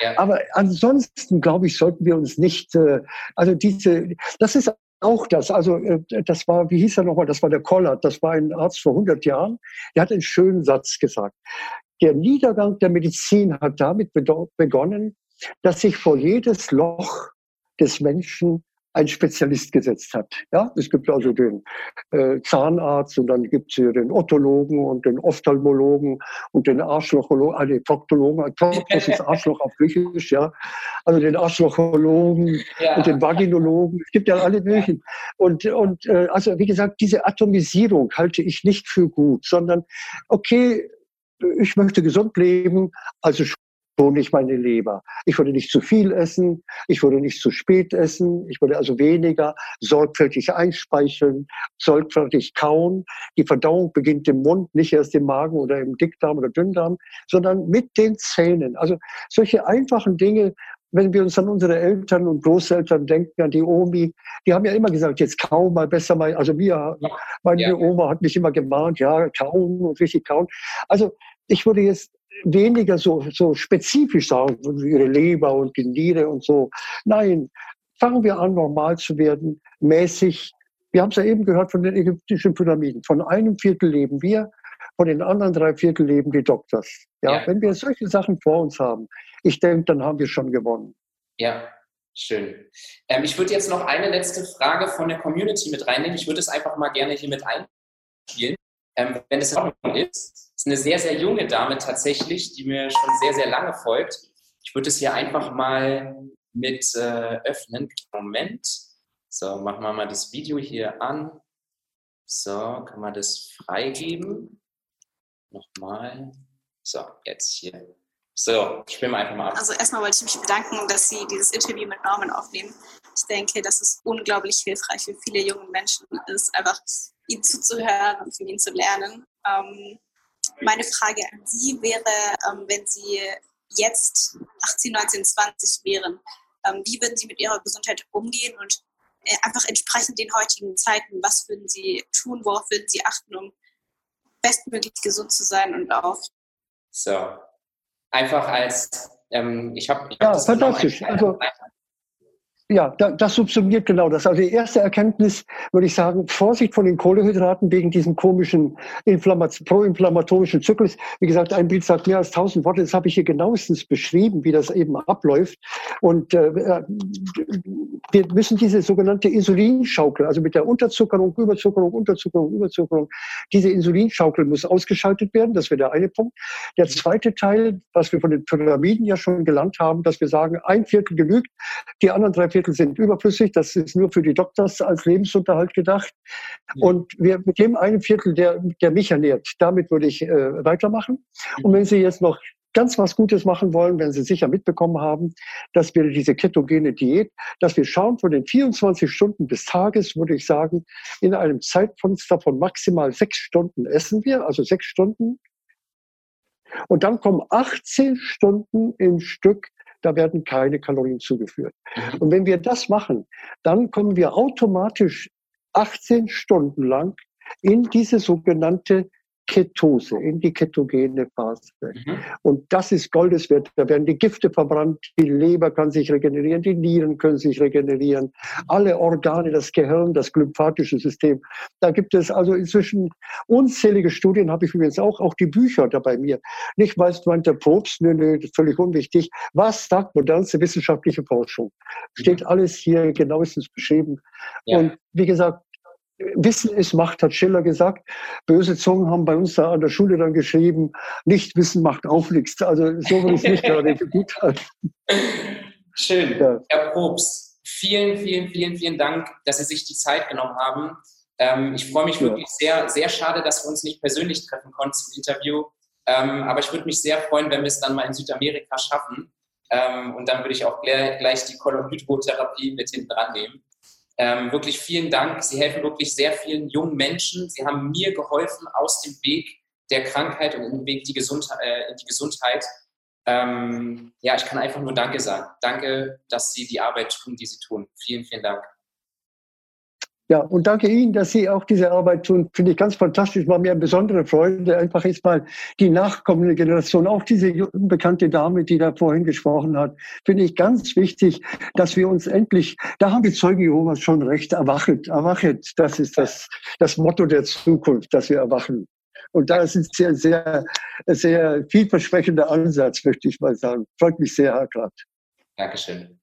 Ja. Aber ansonsten, glaube ich, sollten wir uns nicht, äh, also diese, das ist auch das. Also äh, das war, wie hieß er nochmal, das war der Kollert, das war ein Arzt vor 100 Jahren. Der hat einen schönen Satz gesagt. Der Niedergang der Medizin hat damit begonnen, dass sich vor jedes Loch des Menschen ein Spezialist gesetzt hat. Ja, es gibt also den äh, Zahnarzt und dann gibt es den Otologen und den Ophthalmologen und den Arschlochologen, also den Proktologen, das ist Arschloch auf Griechisch, ja, also den Arschlochologen ja. und den Vaginologen. Es gibt ja alle möglichen. Und, und äh, also wie gesagt, diese Atomisierung halte ich nicht für gut, sondern okay, ich möchte gesund leben, also schone ich meine Leber. Ich würde nicht zu viel essen, ich würde nicht zu spät essen, ich würde also weniger sorgfältig einspeicheln, sorgfältig kauen. Die Verdauung beginnt im Mund, nicht erst im Magen oder im Dickdarm oder Dünndarm, sondern mit den Zähnen. Also solche einfachen Dinge, wenn wir uns an unsere Eltern und Großeltern denken, an die Omi, die haben ja immer gesagt, jetzt kaum mal besser mal, also wir, meine ja. Oma hat mich immer gemahnt, ja, kauen und richtig kauen. Also ich würde jetzt weniger so, so spezifisch sagen, ihre Leber und die Niere und so. Nein, fangen wir an, normal zu werden, mäßig. Wir haben es ja eben gehört von den ägyptischen Pyramiden. Von einem Viertel leben wir, von den anderen drei Viertel leben die Doktors. Ja, ja. Wenn wir solche Sachen vor uns haben, ich denke, dann haben wir schon gewonnen. Ja, schön. Ähm, ich würde jetzt noch eine letzte Frage von der Community mit reinnehmen. Ich würde es einfach mal gerne hier mit einspielen, ähm, wenn es in Ordnung ist ist eine sehr, sehr junge Dame tatsächlich, die mir schon sehr, sehr lange folgt. Ich würde es hier einfach mal mit äh, öffnen. Moment. So, machen wir mal das Video hier an. So, kann man das freigeben? Nochmal. So, jetzt hier. So, ich spiele einfach mal ab. Also erstmal wollte ich mich bedanken, dass Sie dieses Interview mit Norman aufnehmen. Ich denke, dass es unglaublich hilfreich für viele junge Menschen ist, einfach ihm zuzuhören und von ihm zu lernen. Ähm, meine Frage an Sie wäre, ähm, wenn Sie jetzt 18, 19, 20 wären, ähm, wie würden Sie mit Ihrer Gesundheit umgehen und äh, einfach entsprechend den heutigen Zeiten, was würden Sie tun, worauf würden Sie achten, um bestmöglich gesund zu sein und auch. So, einfach als, ähm, ich habe. Hab ja, fantastisch. Also, ja, das subsumiert genau das. Also die erste Erkenntnis würde ich sagen, Vorsicht von den Kohlehydraten wegen diesem komischen proinflammatorischen Zyklus. Wie gesagt, ein Bild sagt mehr als tausend Worte. Das habe ich hier genauestens beschrieben, wie das eben abläuft. Und äh wir müssen diese sogenannte Insulinschaukel, also mit der Unterzuckerung, Überzuckerung, Unterzuckerung, Überzuckerung, diese Insulinschaukel muss ausgeschaltet werden. Das wäre der eine Punkt. Der zweite Teil, was wir von den Pyramiden ja schon gelernt haben, dass wir sagen, ein Viertel genügt, die anderen drei Viertel sind überflüssig. Das ist nur für die Doktors als Lebensunterhalt gedacht. Ja. Und wir, mit dem einen Viertel, der, der mich ernährt, damit würde ich äh, weitermachen. Und wenn Sie jetzt noch ganz was Gutes machen wollen, wenn Sie sicher mitbekommen haben, dass wir diese ketogene Diät, dass wir schauen von den 24 Stunden des Tages, würde ich sagen, in einem Zeitfenster von maximal sechs Stunden essen wir, also sechs Stunden. Und dann kommen 18 Stunden im Stück da werden keine Kalorien zugeführt. Und wenn wir das machen, dann kommen wir automatisch 18 Stunden lang in diese sogenannte Ketose, in die ketogene Phase. Mhm. Und das ist Goldes wert. Da werden die Gifte verbrannt, die Leber kann sich regenerieren, die Nieren können sich regenerieren, alle Organe, das Gehirn, das glymphatische System. Da gibt es also inzwischen unzählige Studien, habe ich übrigens auch, auch die Bücher da bei mir. Nicht, weil es meint der Probst, nö, nö, das ist völlig unwichtig. Was sagt modernste wissenschaftliche Forschung? Steht mhm. alles hier genauestens beschrieben. Ja. Und wie gesagt, Wissen ist Macht, hat Schiller gesagt. Böse Zungen haben bei uns da an der Schule dann geschrieben, nicht Wissen macht auch nichts. Also so würde ich es nicht gerade gut halten. Schön. Ja. Herr Probst, vielen, vielen, vielen, vielen Dank, dass Sie sich die Zeit genommen haben. Ähm, ich freue mich ja. wirklich sehr, sehr schade, dass wir uns nicht persönlich treffen konnten zum Interview. Ähm, aber ich würde mich sehr freuen, wenn wir es dann mal in Südamerika schaffen. Ähm, und dann würde ich auch gleich, gleich die Kolonhydrotherapie mit hinten dran nehmen. Ähm, wirklich vielen Dank. Sie helfen wirklich sehr vielen jungen Menschen. Sie haben mir geholfen aus dem Weg der Krankheit und in den Weg die Gesundheit, äh, in die Gesundheit. Ähm, ja, ich kann einfach nur Danke sagen. Danke, dass Sie die Arbeit tun, die Sie tun. Vielen, vielen Dank. Ja, und danke Ihnen, dass Sie auch diese Arbeit tun. Finde ich ganz fantastisch. War mir eine besondere Freude, einfach jetzt mal die nachkommende Generation, auch diese bekannte Dame, die da vorhin gesprochen hat, finde ich ganz wichtig, dass wir uns endlich, da haben die Zeugen Jehovas schon recht, erwachet, erwachet. Das ist das, das Motto der Zukunft, dass wir erwachen. Und da ist ein sehr, sehr, sehr vielversprechender Ansatz, möchte ich mal sagen. Freut mich sehr, Herr Grad. Dankeschön.